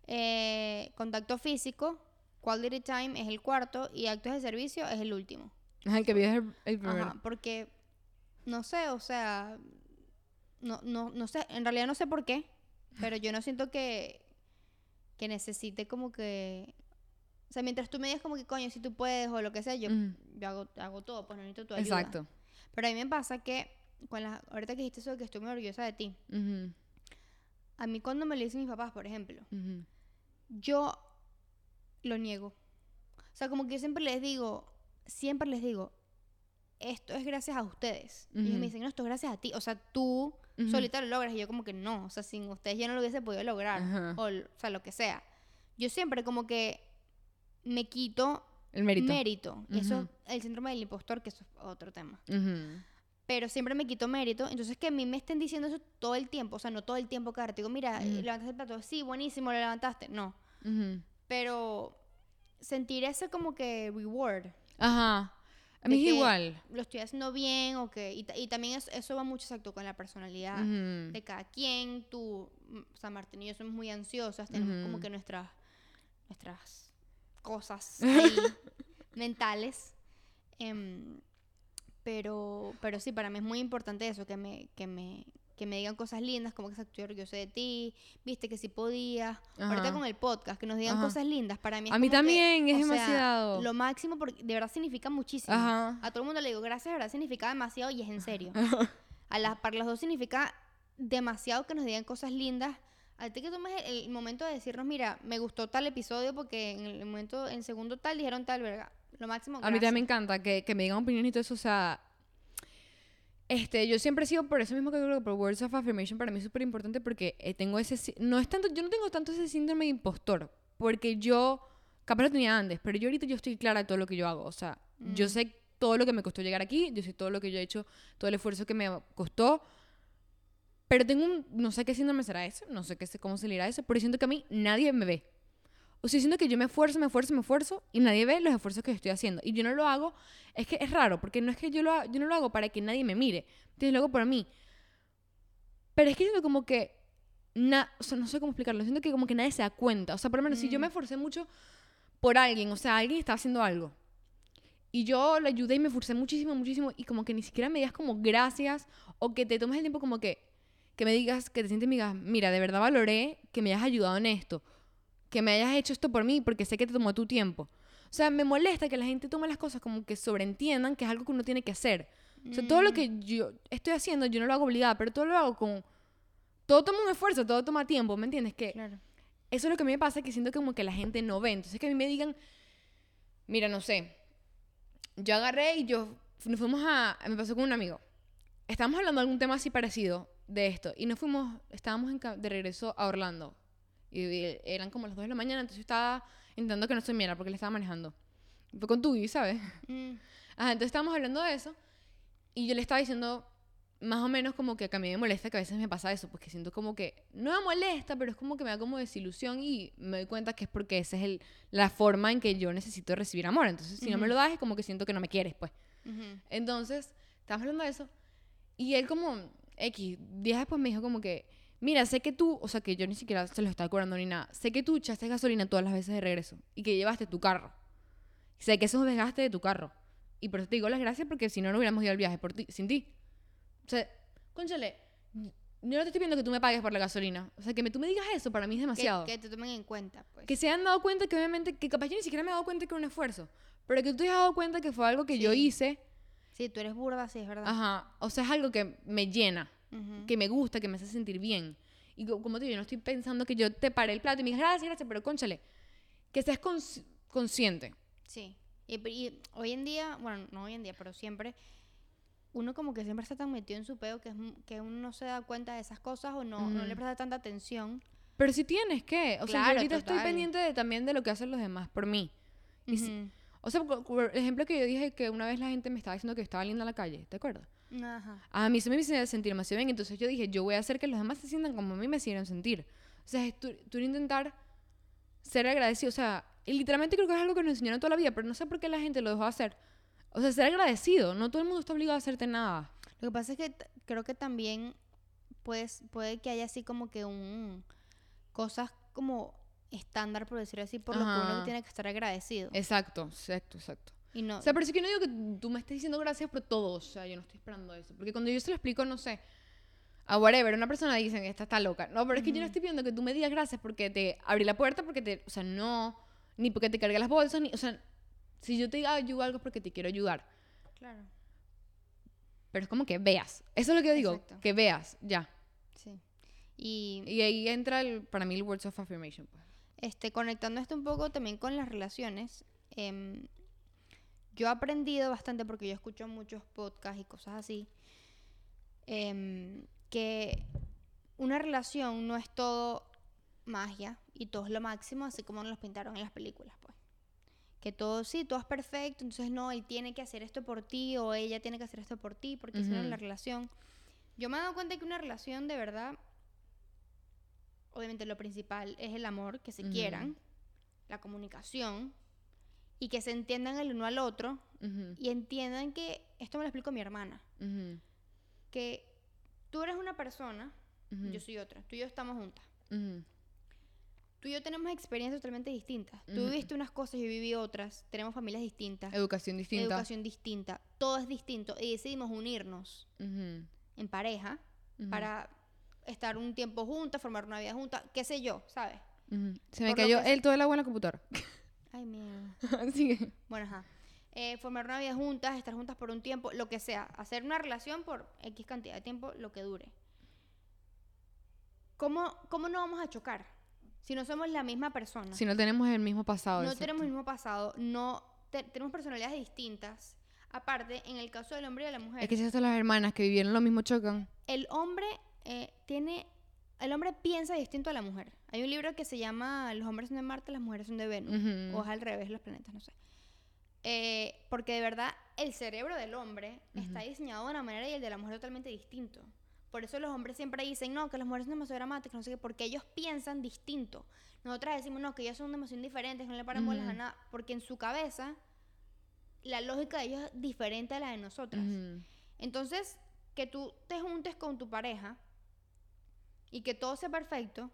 Eh, contacto físico, quality time es el cuarto y actos de servicio es el último. Ajá, el que vives el, el primero. Ajá, porque, no sé, o sea, no, no, no sé, en realidad no sé por qué, pero yo no siento que, que necesite como que, o sea, mientras tú me digas como que, coño, si tú puedes o lo que sea, yo, Ujú. yo hago, hago todo, pues no necesito tu ayuda. Exacto. Pero a mí me pasa que, con la, ahorita que dijiste eso de que estoy muy orgullosa de ti, a mí cuando me lo dicen mis papás, por ejemplo, yo lo niego. O sea, como que yo siempre les digo, siempre les digo, esto es gracias a ustedes. Y ellos me dicen, no, esto es gracias a ti. O sea, tú Ujú. solita lo logras. Y yo como que no. O sea, sin ustedes yo no lo hubiese podido lograr. Ajá. O, o sea, lo que sea. Yo siempre como que me quito El mérito. mérito. Y Eso, Ujú. el síndrome del impostor, que eso es otro tema. Ujú. Pero siempre me quito mérito. Entonces que a mí me estén diciendo eso todo el tiempo. O sea, no todo el tiempo cada. Digo, mira, eh, Ujú. levantaste el plato. Sí, buenísimo, lo levantaste. No. Pero sentir ese como que reward. Ajá. A mí es igual. Lo estoy haciendo bien o que... Y, y también eso, eso va mucho exacto con la personalidad de cada quien. Tú, mm, o sea, Martín y yo somos muy ansiosas. Tenemos como que nuestras, nuestras cosas ahí mentales. Em, pero, pero sí, para mí es muy importante eso, que me, que me, que me digan cosas lindas, como que estoy orgullosa de ti, viste que sí podías. Ahorita con el podcast, que nos digan Ajá. cosas lindas, para mí es A mí que, también, es sea, demasiado. lo máximo, porque de verdad significa muchísimo. Ajá. A todo el mundo le digo gracias, de verdad significa demasiado y es en serio. A las, para las dos significa demasiado que nos digan cosas lindas. A ti que tomes el, el momento de decirnos, mira, me gustó tal episodio porque en el momento, en segundo tal, dijeron tal, verga. Lo máximo, A mí gracias. también me encanta que, que me digan opiniones y todo eso, o sea... Este, yo siempre he sido por eso mismo que creo que por Words of Affirmation para mí es súper importante porque eh, tengo ese... No es tanto... Yo no tengo tanto ese síndrome de impostor porque yo... Capaz lo tenía antes, pero yo ahorita yo estoy clara de todo lo que yo hago. O sea, Yo Mm. sé todo lo que me costó llegar aquí, yo sé todo lo que yo he hecho, todo el esfuerzo que me costó. Pero tengo un, no sé qué síndrome será eso, no sé qué, cómo se le irá eso, pero siento que a mí nadie me ve. O sea, siento que yo me esfuerzo, me esfuerzo, me esfuerzo y nadie ve los esfuerzos que estoy haciendo. Y yo no lo hago, es que es raro, porque no es que yo lo, yo no lo hago para que nadie me mire, entonces lo hago para mí. Pero es que siento como que, na, o sea, no sé cómo explicarlo, siento que como que nadie se da cuenta. O sea, por lo menos si yo me Mm. esforcé mucho por alguien, o sea, alguien está haciendo algo. Y yo le ayudé y me esforcé muchísimo, muchísimo. Y como que ni siquiera me digas como gracias o que te tomes el tiempo como que, que me digas, que te sientes y me digas, mira, de verdad valoré que me hayas ayudado en esto. Que me hayas hecho esto por mí porque sé que te tomó tu tiempo. O sea, me molesta que la gente tome las cosas como que sobreentiendan que es algo que uno tiene que hacer. O sea, todo lo Mm. que yo estoy haciendo, yo no lo hago obligada, pero todo lo hago con... Todo toma un esfuerzo, todo toma tiempo, ¿me entiendes? Que Claro. eso es lo que a mí me pasa, que siento como que la gente no ve. Entonces que a mí me digan, mira, no sé, yo agarré y yo nos fuimos a, me pasó con un amigo. Estábamos hablando de algún tema así parecido de esto y nos fuimos, estábamos en de regreso a Orlando. Y, eran como las 2 de la mañana, entonces yo estaba intentando que no se miera porque le estaba manejando. Fue con Tubi, ¿sabes? Mm. Ajá, entonces estábamos hablando de eso y yo le estaba diciendo más o menos como que a mí me molesta que a veces me pasa eso, porque siento como que no me molesta, pero es como que me da como desilusión y me doy cuenta que es porque esa es el, la forma en que yo necesito recibir amor. Entonces, si no me lo das, es como que siento que no me quieres, pues. Ujú. Entonces, estábamos hablando de eso y él como X, días después me dijo como que, mira, sé que tú, o sea, que yo ni siquiera se lo estaba cobrando ni nada, sé que tú echaste gasolina todas las veces de regreso y que llevaste tu carro. Sé que eso es desgaste de tu carro. Y por eso te digo las gracias porque si no, no hubiéramos ido al viaje por ti, sin ti. O sea, conchale, yo no te estoy pidiendo que tú me pagues por la gasolina. O sea, que me, tú me digas eso para mí es Que, demasiado. que te tomen en cuenta, pues. Que se han dado cuenta que obviamente, que capaz yo ni siquiera me he dado cuenta que era un esfuerzo. Pero que tú te hayas dado cuenta que fue algo que yo hice. Sí, tú eres burda, sí, es verdad. Ajá. O sea, es algo que me llena, Que me gusta, que me hace sentir bien. Y co- como te digo, yo no estoy pensando que yo te paré el plato y me digas gracias, gracias, pero conchale, que seas cons- consciente. Sí. Y, y hoy en día, bueno, no hoy en día, pero siempre, uno como que siempre está tan metido en su peo que, es, que uno no se da cuenta de esas cosas o no, no le presta tanta atención. Pero si tienes que. O sea, yo Claro, ahorita estoy pendiente de- también de lo que hacen los demás por mí. Y si-. O sea, por por ejemplo que yo dije que una vez la gente me estaba diciendo que estaba linda en la calle, ¿te acuerdas? Ajá. A mí se me hizo sentir demasiado bien, entonces yo dije, yo voy a hacer que los demás se sientan como a mí me hicieron sentir. O sea, es tú, tú intentar ser agradecido, o sea, y literalmente creo que es algo que nos enseñaron toda la vida, pero no sé por qué la gente lo dejó de hacer. O sea, ser agradecido, no todo el mundo está obligado a hacerte nada. Lo que pasa es que creo que también pues, puede que haya así como que un... cosas como estándar, por decirlo así, por lo que uno Ajá. tiene que estar agradecido. Exacto, exacto, exacto. Y no... O sea, pero sí que no digo que tú me estés diciendo gracias por todo. O sea, yo no estoy esperando eso. Porque cuando yo se lo explico, no sé, a whatever, una persona dice que esta está loca. No, pero es que yo no estoy pidiendo que tú me digas gracias porque te abrí la puerta, porque te. O sea, no. Ni porque te cargué las bolsas, ni. O sea, si yo te digo ayuda algo es porque te quiero ayudar. Claro. Pero es como que veas. Eso es lo que yo digo, Exacto. que veas, ya. Sí. Y Y ahí entra el, para mí el words of affirmation. Pues. este, conectando esto un poco también con las relaciones, em, yo he aprendido bastante porque yo escucho muchos podcasts y cosas así, em, que una relación no es todo magia y todo es lo máximo, así como nos los pintaron en las películas, pues. Que todo, sí, todo es perfecto, entonces no, él tiene que hacer esto por ti o ella tiene que hacer esto por ti porque si no Ujú. la relación. Yo me he dado cuenta que una relación de verdad, obviamente lo principal es el amor, que se Ujú. quieran, la comunicación y que se entiendan el uno al otro y entiendan que, esto me lo explico mi hermana, que tú eres una persona, yo soy otra, tú y yo estamos juntas. Tú y yo tenemos experiencias totalmente distintas. Tú viviste unas cosas, yo viví otras. Tenemos familias distintas, Educación distinta. educación distinta. Todo es distinto. Y decidimos unirnos en pareja para estar un tiempo juntas, formar una vida junta, qué sé yo, ¿sabes? Se me por cayó el todo el agua en la computadora. Ay, mierda. Así que. Bueno, ajá. Eh, formar una vida juntas, estar juntas por un tiempo, lo que sea. Hacer una relación por X cantidad de tiempo, lo que dure. ¿Cómo, cómo no vamos a chocar? Si no somos la misma persona. Si no tenemos el mismo pasado. no exacto. tenemos el mismo pasado, no te- tenemos personalidades distintas. Aparte, en el caso del hombre y de la mujer, Es que si hasta las hermanas que vivieron lo mismo chocan. el hombre eh, tiene. El hombre piensa distinto a la mujer. Hay un libro que se llama Los hombres son de Marte, las mujeres son de Venus. Ujú. O es al revés, los planetas, no sé. Eh, porque de verdad el cerebro del hombre está diseñado de una manera y el de la mujer totalmente distinto. Por eso los hombres siempre dicen, no, que las mujeres son demasiado dramáticas, no sé qué, porque ellos piensan distinto. Nosotras decimos, no, que ellas son demasiado diferentes, no le paran bolas a Ujú. nada, porque en su cabeza la lógica de ellos es diferente a la de nosotras. Ujú. Entonces, que tú te juntes con tu pareja y que todo sea perfecto,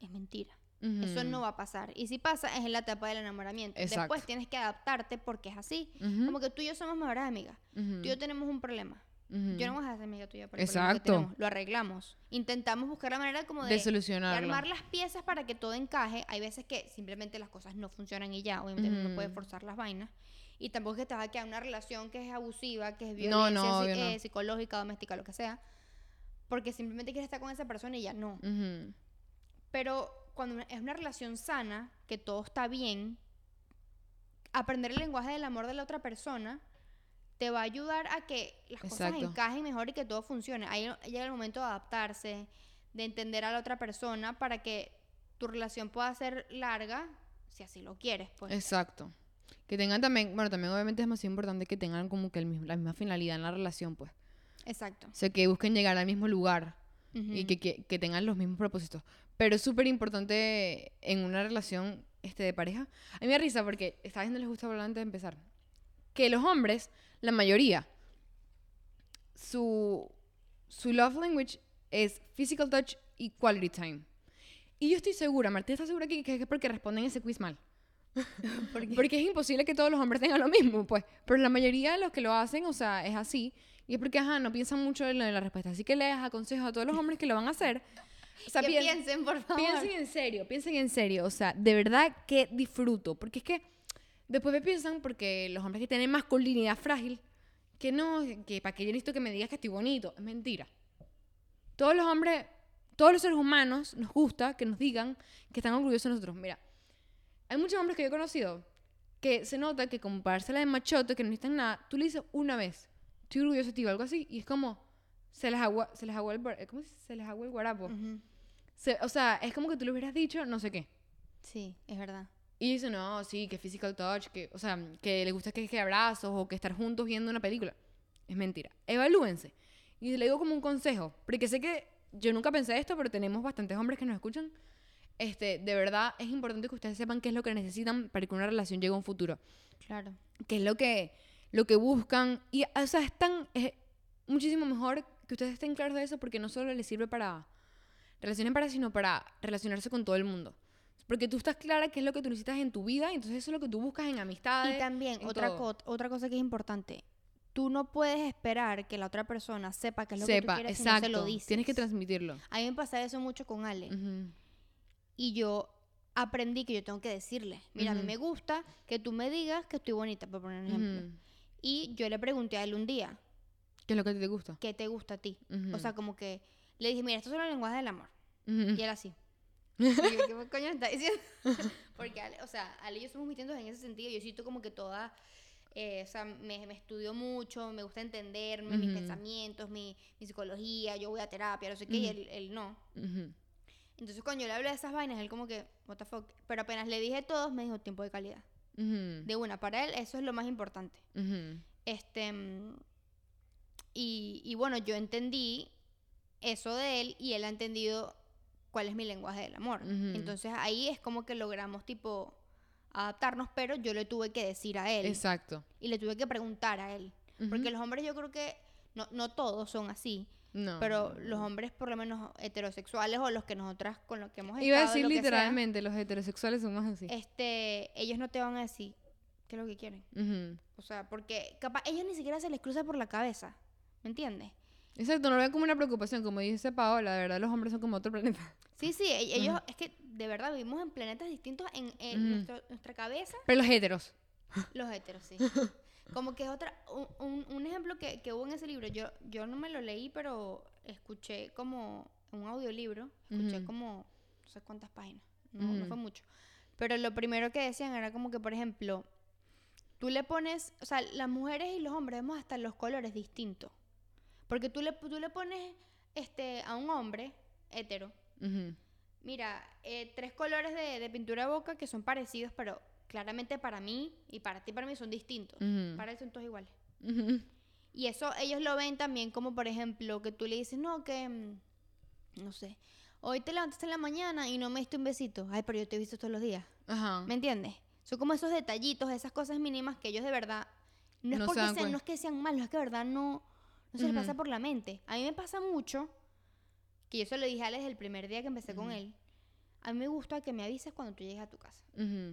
es mentira. Eso no va a pasar. Y si pasa, es en la etapa del enamoramiento. Exacto. Después tienes que adaptarte porque es así. Como que tú y yo somos mejores amigas. Tú y yo tenemos un problema. Yo no voy a ser amiga tuya por el problema que Exacto. tenemos. Lo arreglamos. Intentamos buscar la manera como de, de de solucionarlo. armar las piezas para que todo encaje. Hay veces que simplemente las cosas no funcionan y ya. Obviamente uno no puede forzar las vainas. Y tampoco es que te vas a quedar en una relación que es abusiva, que es No, violencia no, no. eh, psicológica, doméstica, lo que sea. Porque simplemente quieres estar con esa persona y ya no. Pero cuando es una relación sana, que todo está bien, aprender el lenguaje del amor de la otra persona te va a ayudar a que las cosas Exacto. encajen mejor y que todo funcione. Ahí llega el momento de adaptarse, de entender a la otra persona para que tu relación pueda ser larga, si así lo quieres, pues. Exacto. Que tengan también, bueno, también obviamente es demasiado importante que tengan como que el mismo- la misma finalidad en la relación, pues. Exacto. O sea, que busquen llegar al mismo lugar y que, que tengan los mismos propósitos. Pero es súper importante en una relación este, de pareja. A mí me da risa porque esta vez no les gusta hablar antes de empezar. Que los hombres, la mayoría, su, su love language es physical touch y quality time. Y yo estoy segura, Martín está segura que, que es porque responden ese quiz mal. Porque es imposible que todos los hombres tengan lo mismo, pues. Pero la mayoría de los que lo hacen, o sea, es así. Y es porque, ajá, no piensan mucho en lo de la respuesta. Así que les aconsejo a todos los hombres que lo van a hacer. O sea, que piensen- piensen, por favor. Piensen en serio, piensen en serio. O sea, de verdad que disfruto. Porque es que después me piensan, porque los hombres que tienen masculinidad frágil, que no, que para que yo necesito que me digas que estoy bonito. Es mentira. Todos los hombres, todos los seres humanos nos gusta que nos digan que están orgullosos de nosotros. Mira, hay muchos hombres que yo he conocido que se nota que como la de machote, que no necesitan nada, tú le dices una vez, estoy orgulloso de ti o algo así, y es como, se les agua, se les agua el, ¿cómo se? Se les agua el guarapo. Ujú. Se- o sea, es como que tú le hubieras dicho no sé qué. Sí, es verdad. Y dice, no, sí, que physical touch, que, o sea, que le gusta que, que abrazos o que estar juntos viendo una película. Es mentira. Evalúense. Y le digo como un consejo, porque sé que yo nunca pensé esto, pero tenemos bastantes hombres que nos escuchan. Este, de verdad es importante que ustedes sepan qué es lo que necesitan para que una relación llegue a un futuro. Claro. Qué es lo que, lo que buscan. Y, o sea, es tan, es muchísimo mejor que ustedes estén claros de eso porque no solo les sirve para relaciones para, sino para relacionarse con todo el mundo. Porque tú estás clara qué es lo que tú necesitas en tu vida, entonces eso es lo que tú buscas en amistades. Y también, en otra, co- otra cosa que es importante. Tú no puedes esperar que la otra persona sepa qué es lo que Sepa, tú quieres exacto. si no se lo dices. Tienes que transmitirlo. A mí me pasa eso mucho con Ale. Ujú. Y yo aprendí que yo tengo que decirle, mira, a mí me gusta que tú me digas que estoy bonita, por poner un ejemplo. Ujú. Y yo le pregunté a él un día, ¿Qué es lo que te gusta? ¿qué te gusta a ti? O sea, como que le dije, mira, estos son los lenguajes del amor. Y él así. Y yo, ¿qué coño está diciendo? Porque, Ale, o sea, Ale y yo somos muy distintos en ese sentido. Yo siento como que toda, eh, o sea, me, me estudio mucho, me gusta entenderme, mis pensamientos, mi, mi psicología, yo voy a terapia, no sé qué, y él, él no. Entonces, cuando yo le hablé de esas vainas, él como que, what the fuck. Pero apenas le dije todos, me dijo tiempo de calidad. De una, para él eso es lo más importante. Este, y, y bueno, yo entendí eso de él y él ha entendido cuál es mi lenguaje del amor. Entonces ahí es como que logramos tipo adaptarnos, pero yo le tuve que decir a él Exacto. y le tuve que preguntar a él. Porque los hombres yo creo que, no, no todos son así, No. pero los hombres por lo menos heterosexuales o los que nosotras con los que hemos Iba a estado, decir lo que sea, literalmente, los heterosexuales son más así. este, ellos no te van a decir qué es lo que quieren. O sea, porque capaz ellos ni siquiera se les cruza por la cabeza. ¿Me entiendes? Exacto, no lo ven como una preocupación, como dice Paola, de verdad los hombres son como otro planeta. Sí, sí, e- ellos, es que de verdad vivimos en planetas distintos en, nuestro- nuestra cabeza, Pero los heteros. los heteros, sí. Como que es otra, un, un- ejemplo que, que hubo en ese libro, yo, yo no me lo leí, pero escuché como un audiolibro, escuché como no sé cuántas páginas, no, no fue mucho. Pero lo primero que decían era como que, por ejemplo, tú le pones, o sea, las mujeres y los hombres vemos hasta los colores distintos. Porque tú le, tú le pones este, a un hombre hetero. Mira, eh, tres colores de, de pintura de boca que son parecidos, pero claramente para mí y para ti, para mí son distintos. Para él son todos iguales. Ujú. Y eso ellos lo ven también como, por ejemplo, que tú le dices, no, que, mm, no sé, hoy te levantaste en la mañana y no me diste un besito. Ay, pero yo te he visto todos los días. Ajá. ¿Me entiendes? Son como esos detallitos, esas cosas mínimas que ellos de verdad, no es, No porque sean, no es que sean malos, es que de verdad no, no se les pasa por la mente. A mí me pasa mucho, que yo se lo dije a desde el primer día que empecé con él, a mí me gusta que me avises cuando tú llegues a tu casa.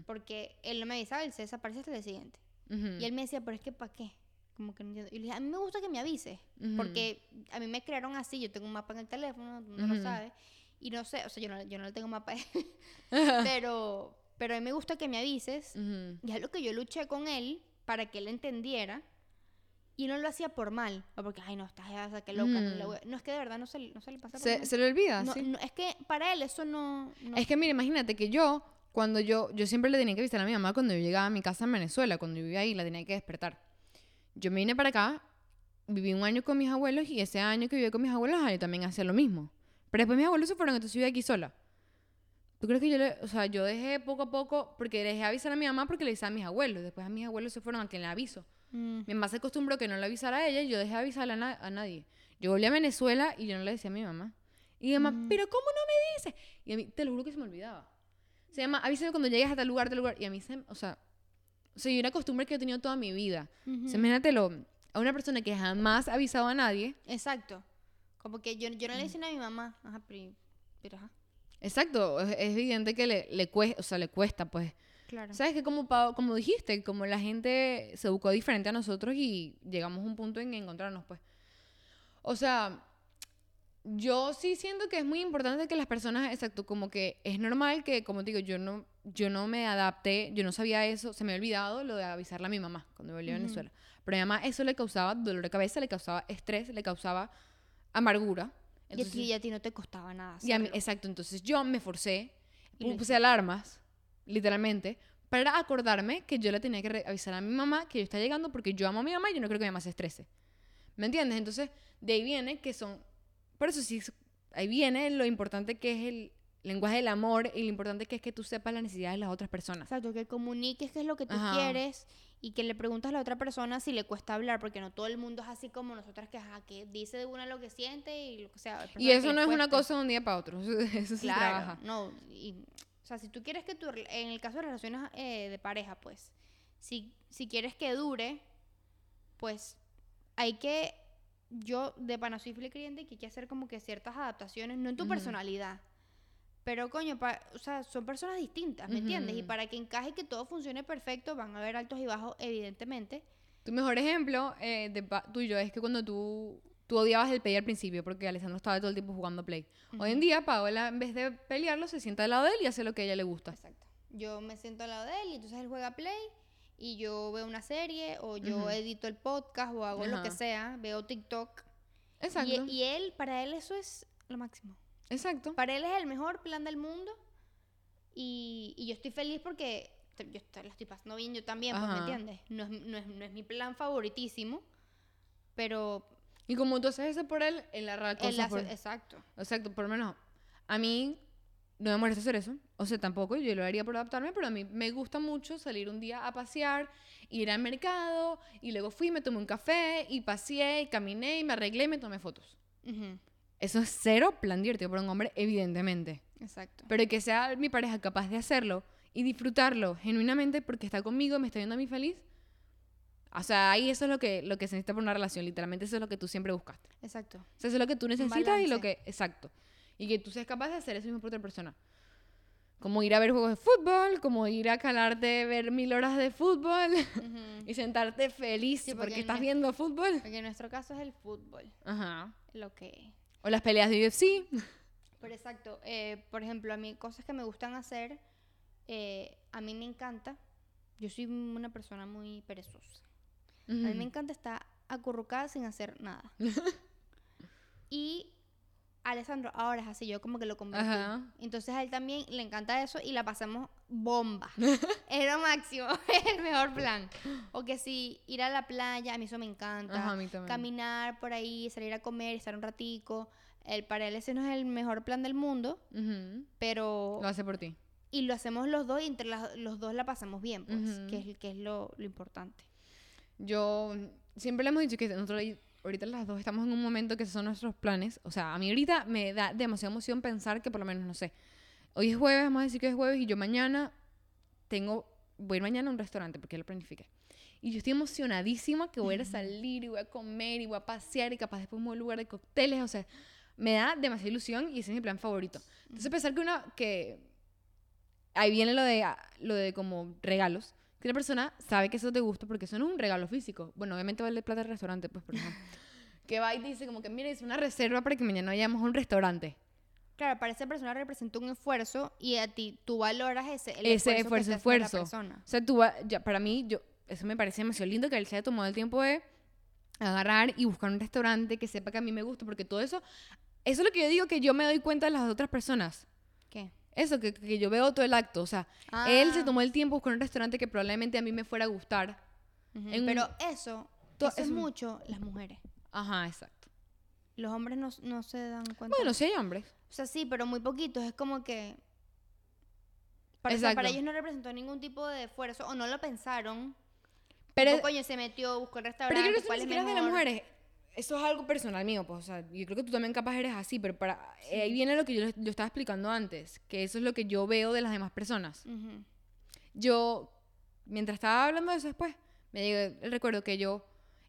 Porque él no me avisaba, él se desaparece hasta el día siguiente. Y él me decía, pero es que ¿para qué? Como que no entiendo. Y le dije, a mí me gusta que me avises. Porque a mí me crearon así, yo tengo un mapa en el teléfono, no lo sabes. Y no sé, o sea, yo no, yo no le tengo mapa pero, pero a mí me gusta que me avises. Ujú. Y es lo que yo luché con él para que él entendiera. Y no lo hacía por mal. O porque, ay, no, estás ya, qué loca. Mm. voy a-". No, es que de verdad no se, no se le pasa por Se, mal. se le olvida, No, sí. no, es que para él eso no... no- Es que mira, imagínate que yo, cuando yo, yo siempre le tenía que avisar a mi mamá cuando yo llegaba a mi casa en Venezuela, cuando yo vivía ahí, la tenía que despertar. Yo me vine para acá, viví un año con mis abuelos y ese año que viví con mis abuelos, ah, yo también hacía lo mismo. Pero después mis abuelos se fueron, entonces yo viví aquí sola. ¿Tú crees que yo le, o sea, yo dejé poco a poco, porque dejé avisar a mi mamá porque le avisaba a mis abuelos, después a mis abuelos se fueron a quien le aviso. Mm, Mi mamá se acostumbró que no le avisara a ella y yo dejé de avisarle a, na- a nadie. Yo volví a Venezuela y yo no le decía a mi mamá. Y mi mamá, Mm. ¿pero cómo no me dices? Y a mí, te lo juro que se me olvidaba. Se llama, avísame cuando llegues a tal lugar, tal lugar. Y a mí se, o sea, o sea, una costumbre que he tenido toda mi vida. ujú. O sea, imagínatelo, a una persona que jamás ha avisado a nadie. Exacto. Como que yo, yo no le decía a mi mamá. Ajá, pero, pero ajá. Exacto, es, es evidente que le, le cuesta, o sea, le cuesta, pues. Claro. ¿Sabes? Que como, como dijiste, como la gente se educó diferente a nosotros y llegamos a un punto en encontrarnos, pues. O sea, yo sí siento que es muy importante que las personas, exacto, como que es normal que, como te digo, yo no, yo no me adapté, yo no sabía eso, se me ha olvidado lo de avisarle a mi mamá cuando volví a Ujú. Venezuela. Pero a mi mamá eso le causaba dolor de cabeza, le causaba estrés, le causaba amargura. y, a ti, Entonces, y a ti no te costaba nada. y a mí- exacto, entonces yo me forcé, puse alarmas, literalmente, para acordarme que yo le tenía que avisar a mi mamá que yo estaba llegando porque yo amo a mi mamá y yo no creo que mi mamá se estrese. ¿Me entiendes? Entonces, de ahí viene que son... Por eso sí, ahí viene lo importante que es el lenguaje del amor y lo importante que es que tú sepas las necesidades de las otras personas. Exacto, que comuniques qué es lo que tú Ajá. quieres y que le preguntas a la otra persona si le cuesta hablar, porque no todo el mundo es así como nosotras que, ajá, que dice de una lo que siente y lo que sea. Y eso no es una cuesta. cosa de un día para otro, eso se Claro, trabaja. no. y- o sea, si tú quieres que tu, en el caso de relaciones eh, de pareja, pues, si, si quieres que dure, pues hay que, yo de pana soy creyente que hay que hacer como que ciertas adaptaciones, no en tu personalidad, pero coño, pa- o sea, son personas distintas, ¿me entiendes? Y para que encaje y que todo funcione perfecto, van a haber altos y bajos, evidentemente. Tu mejor ejemplo eh, de tuyo es que cuando tú, tú odiabas el play al principio porque Alessandro estaba todo el tiempo jugando play. Hoy en día Paola en vez de pelearlo se sienta al lado de él y hace lo que a ella le gusta. Exacto. Yo me siento al lado de él y entonces él juega Play y yo veo una serie o yo edito el podcast o hago lo que sea, veo TikTok. Exacto. Y, y él, para él eso es lo máximo. Exacto. Para él es el mejor plan del mundo y, y yo estoy feliz porque yo la estoy pasando bien yo también, pues, ¿me entiendes? No es, no, es, no es mi plan favoritísimo, pero Y como tú haces eso por él, él hará cosas por- exacto. Exacto, por lo menos a mí no me molesta hacer eso. O sea, tampoco yo lo haría por adaptarme, pero a mí me gusta mucho salir un día a pasear, ir al mercado y luego fui, me tomé un café y paseé y caminé y me arreglé y me tomé fotos. Ujú, Eso es cero plan divertido para un hombre, evidentemente. Exacto. Pero que sea mi pareja capaz de hacerlo y disfrutarlo genuinamente porque está conmigo, me está viendo a mí feliz. O sea, ahí eso es lo que, lo que se necesita para una relación. Literalmente eso es lo que tú siempre buscaste. Exacto. O sea, eso es lo que tú necesitas y lo balance. que... Exacto. Y que tú seas capaz de hacer eso mismo por otra persona. Como ir a ver juegos de fútbol, como ir a calarte, ver mil horas de fútbol Ujú. y sentarte feliz Sí, porque porque estás viendo fútbol. Porque en nuestro caso es el fútbol, Ajá. lo que... O las peleas de UFC. Pero exacto, eh, por ejemplo, a mí cosas que me gustan hacer, eh, a mí me encanta, yo soy una persona muy perezosa, a mí me encanta estar acurrucada sin hacer nada. y Alessandro ahora es así, yo como que lo convertí. Ajá. Entonces a él también le encanta eso y la pasamos bomba. es lo máximo, es el mejor plan. O que si ir a la playa, a mí eso me encanta Ajá, a mí también. caminar por ahí, salir a comer, estar un ratico, el, para él ese no es el mejor plan del mundo, pero... Lo hace por ti. Y lo hacemos los dos y entre las- los dos la pasamos bien, pues, que es, que es lo, lo importante. Yo siempre le hemos dicho que nosotros ahorita las dos estamos en un momento que esos son nuestros planes. O sea, a mí ahorita me da demasiada emoción pensar que por lo menos, no sé, hoy es jueves, vamos a decir que es jueves y yo mañana tengo, voy a ir mañana a un restaurante porque lo planifiqué. Y yo estoy emocionadísima que voy a ir a salir y voy a comer y voy a pasear y capaz después me voy a un lugar de cócteles. O sea, me da demasiada ilusión y ese es mi plan favorito. Entonces pensar que una, que ahí viene lo de, lo de como regalos. Que una persona sabe que eso te gusta porque eso no es un regalo físico. Bueno, obviamente vale plata el restaurante, pues, por ejemplo. que va y dice como que, mire, es una reserva para que mañana vayamos a un restaurante. Claro, para esa persona representa un esfuerzo y a ti tú valoras ese, el Ese esfuerzo, esfuerzo, que esfuerzo. la persona. O sea, tú, va- ya, para mí, yo, eso me parece demasiado lindo que él se haya tomado el tiempo de agarrar y buscar un restaurante que sepa que a mí me gusta, porque todo eso, eso es lo que yo digo que yo me doy cuenta de las otras personas. ¿Qué? Eso, que, que yo veo todo el acto. O sea, él se Ah. tomó el tiempo buscar un restaurante que probablemente a mí me fuera a gustar. Un- Pero eso, es mucho las mujeres. Ajá, exacto. Los hombres no, no se dan cuenta. Bueno, sí hay hombres. O sea, sí, pero muy poquitos. Es como que... Para, o sea, Exacto. para ellos no representó ningún tipo de esfuerzo o no lo pensaron. Pero, coño, se metió, buscó el pero restaurante, yo creo que eso cuál ni es siquiera es de las mujeres. Eso es algo personal mío, pues, o sea, yo creo que tú también capaz eres así, pero para eh, ahí viene lo que yo, yo estaba explicando antes, que eso es lo que yo veo de las demás personas. Ujú. Yo, mientras estaba hablando de eso después, me el recuerdo que yo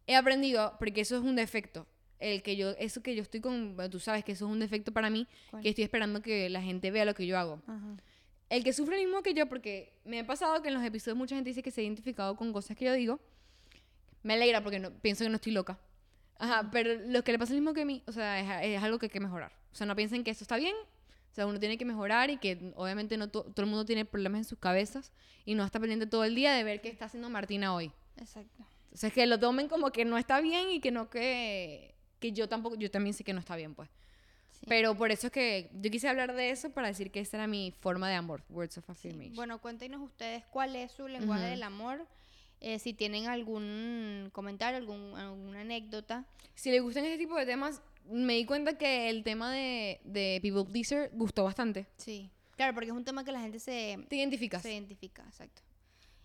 he aprendido, porque eso es un defecto, el que yo, eso que yo estoy con, bueno, tú sabes que eso es un defecto para mí, ¿Cuál? que estoy esperando que la gente vea lo que yo hago. Ajá. El que sufre lo mismo que yo, porque me ha pasado que en los episodios mucha gente dice que se ha identificado con cosas que yo digo. Me alegra porque no, pienso que no estoy loca. Ajá, pero lo que le pasa lo mismo que a mí, o sea, es, es algo que hay que mejorar. O sea, no piensen que eso está bien. O sea, uno tiene que mejorar y que obviamente no to- todo el mundo tiene problemas en sus cabezas y no está pendiente todo el día de ver qué está haciendo Martina hoy. Exacto. O sea, es que lo tomen como que no está bien y que no que, que yo tampoco, yo también sé que no está bien, pues. Sí. Pero por eso es que yo quise hablar de eso para decir que esa era mi forma de amor, words of Sí. affirmation. Bueno, cuéntenos ustedes cuál es su lenguaje Ujú. del amor. Eh, si tienen algún comentario, algún, alguna anécdota. Si les gustan este tipo de temas, me di cuenta que el tema de, de People Pleaser gustó bastante. Sí. Claro, porque es un tema que la gente se, ¿Te identificas? se identifica, exacto.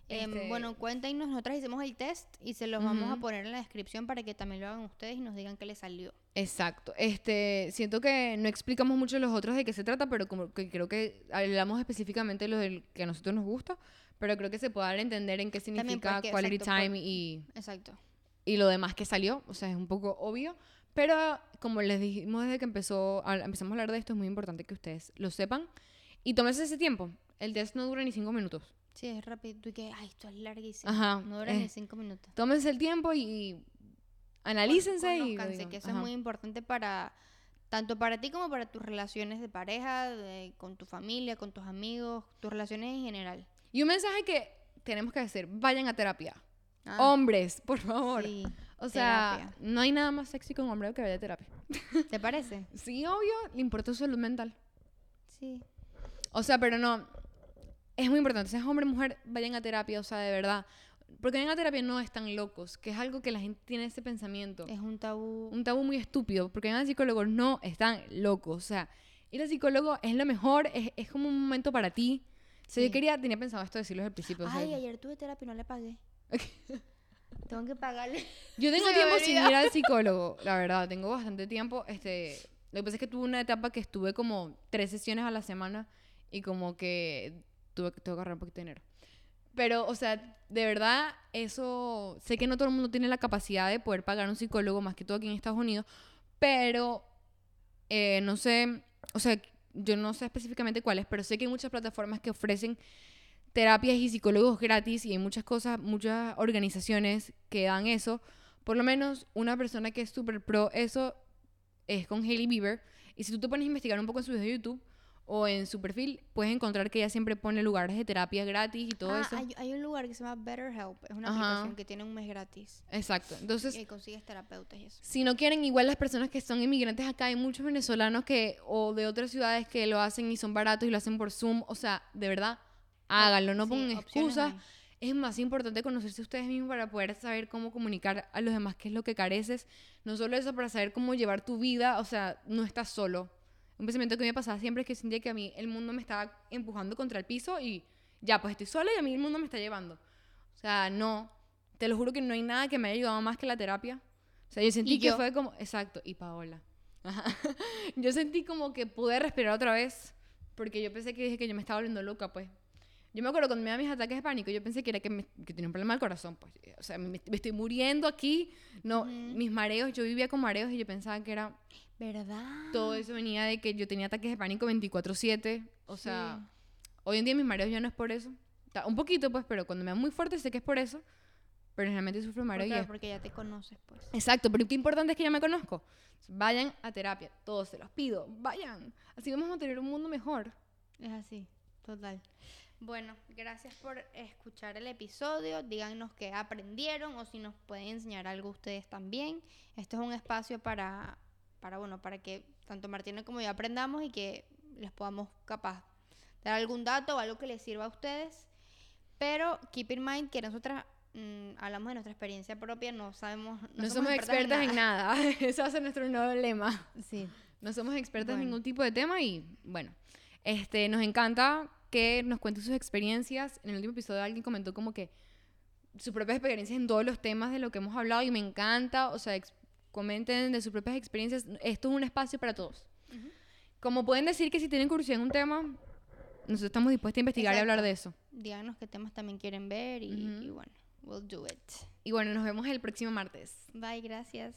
Em, Este- bueno, cuéntenos, nosotras hicimos el test y se los vamos a poner en la descripción para que también lo hagan ustedes y nos digan qué les salió. Exacto. Este, siento que no explicamos mucho los otros de qué se trata, pero como que creo que hablamos específicamente de lo del que a nosotros nos gusta, pero creo que se puede dar a entender en qué significa porque, quality exacto, por- time y, Exacto. y lo demás que salió, o sea, es un poco obvio, pero como les dijimos desde que empezó, a- empezamos a hablar de esto, es muy importante que ustedes lo sepan y tómense ese tiempo. El test no dura ni cinco minutos. Sí, es rápido. Y que, ay, esto es larguísimo. Ajá, No dura eh, ni cinco minutos. Tómense el tiempo y, y analícense y Conózcanse, digan, que eso ajá. es muy importante para tanto para ti como para tus relaciones de pareja, de- con tu familia, con tus amigos, tus relaciones en general. Y un mensaje que tenemos que hacer, vayan a terapia. Ah, Hombres, por favor. sí, o sea, terapia. no hay nada más sexy que un hombre que vaya a terapia. ¿Te parece? Sí, obvio, le importa su salud mental. Sí. O sea, pero no. Es muy importante. Si es hombre o mujer, vayan a terapia, o sea, de verdad. Porque vayan a terapia no están locos, que es algo que la gente tiene ese pensamiento. Es un tabú. Un tabú muy estúpido, porque vayan al psicólogo no están locos. O sea, ir al psicólogo es lo mejor, es, es como un momento para ti. Sí. yo quería, tenía pensado esto decirlo desde el principio. o sea, Ay, ayer tuve terapia y no le pagué. Tengo que pagarle. Yo tengo Se me tiempo sin ir al psicólogo, la verdad, tengo bastante tiempo. Este, lo que pasa es que tuve una etapa que estuve como tres sesiones a la semana y como que tuve, tengo que ahorrar un poquito de dinero. Pero, o sea, de verdad, eso, sé que no todo el mundo tiene la capacidad de poder pagar un psicólogo, más que todo aquí en Estados Unidos, pero eh, no sé, o sea, yo no sé específicamente cuáles, pero sé que hay muchas plataformas que ofrecen terapias y psicólogos gratis y hay muchas cosas, muchas organizaciones que dan eso. Por lo menos una persona que es súper pro eso es con Hailey Bieber. Y si tú te pones a investigar un poco en su video de YouTube o en su perfil, puedes encontrar que ella siempre pone lugares de terapia gratis y todo Ah, eso. Hay, hay un lugar que se llama BetterHelp. Es una Ajá. aplicación que tiene un mes gratis. Exacto. Entonces, Y consigues terapeutas y eso. si no quieren, igual las personas que son inmigrantes acá, hay muchos venezolanos que, o de otras ciudades que lo hacen y son baratos y lo hacen por Zoom. O sea, de verdad, háganlo, no Sí, pongan excusas. es más importante conocerse ustedes mismos para poder saber cómo comunicar a los demás qué es lo que careces. No solo eso, para saber cómo llevar tu vida, o sea, no estás solo. Un pensamiento que me pasaba siempre es que sentía que a mí el mundo me estaba empujando contra el piso y ya, pues estoy sola y a mí el mundo me está llevando. O sea, no. Te lo juro que no hay nada que me haya ayudado más que la terapia. O sea, yo sentí que yo. fue como... Exacto, y Paola. Ajá. Yo sentí como que pude respirar otra vez porque yo pensé que dije que yo me estaba volviendo loca, pues. Yo me acuerdo cuando me daban mis ataques de pánico, yo pensé que era que, me- que tenía un problema del corazón, pues. O sea, me, me estoy muriendo aquí. No, Ujú. mis mareos, yo vivía con mareos y yo pensaba que era... ¿Verdad? Todo eso venía de que yo tenía ataques de pánico 24/7. O sea, hoy en día mis mareos ya no es por eso. Un poquito, pues, pero cuando me dan muy fuerte sé que es por eso. Pero generalmente sufro mareo claro, porque ya te conoces, pues. Exacto, pero qué importante es que ya me conozco. Vayan a terapia, todos se los pido, vayan. Así vamos a tener un mundo mejor. Es así, total. Bueno, gracias por escuchar el episodio. Díganos qué aprendieron o si nos pueden enseñar algo ustedes también. Esto es un espacio para, para bueno, para que tanto Martina como yo aprendamos y que les podamos capaz dar algún dato o algo que les sirva a ustedes. Pero keep in mind que nosotras mm, hablamos de nuestra experiencia propia, no sabemos, No, somos, expertas en nada. Eso va a ser nuestro nuevo lema. Sí. No somos expertas en Bueno. ningún tipo de tema y bueno, este, nos encanta que nos cuenten sus experiencias. En el último episodio alguien comentó como que sus propias experiencias en todos los temas de lo que hemos hablado y me encanta, o sea, comenten de sus propias experiencias. Esto es un espacio para todos. Ujú. Como pueden decir que si tienen curiosidad en un tema, nosotros estamos dispuestos a investigar y hablar Exacto. de eso. Díganos qué temas también quieren ver y, Ujú. y bueno, we'll do it. Y bueno, nos vemos el próximo martes. Bye, gracias.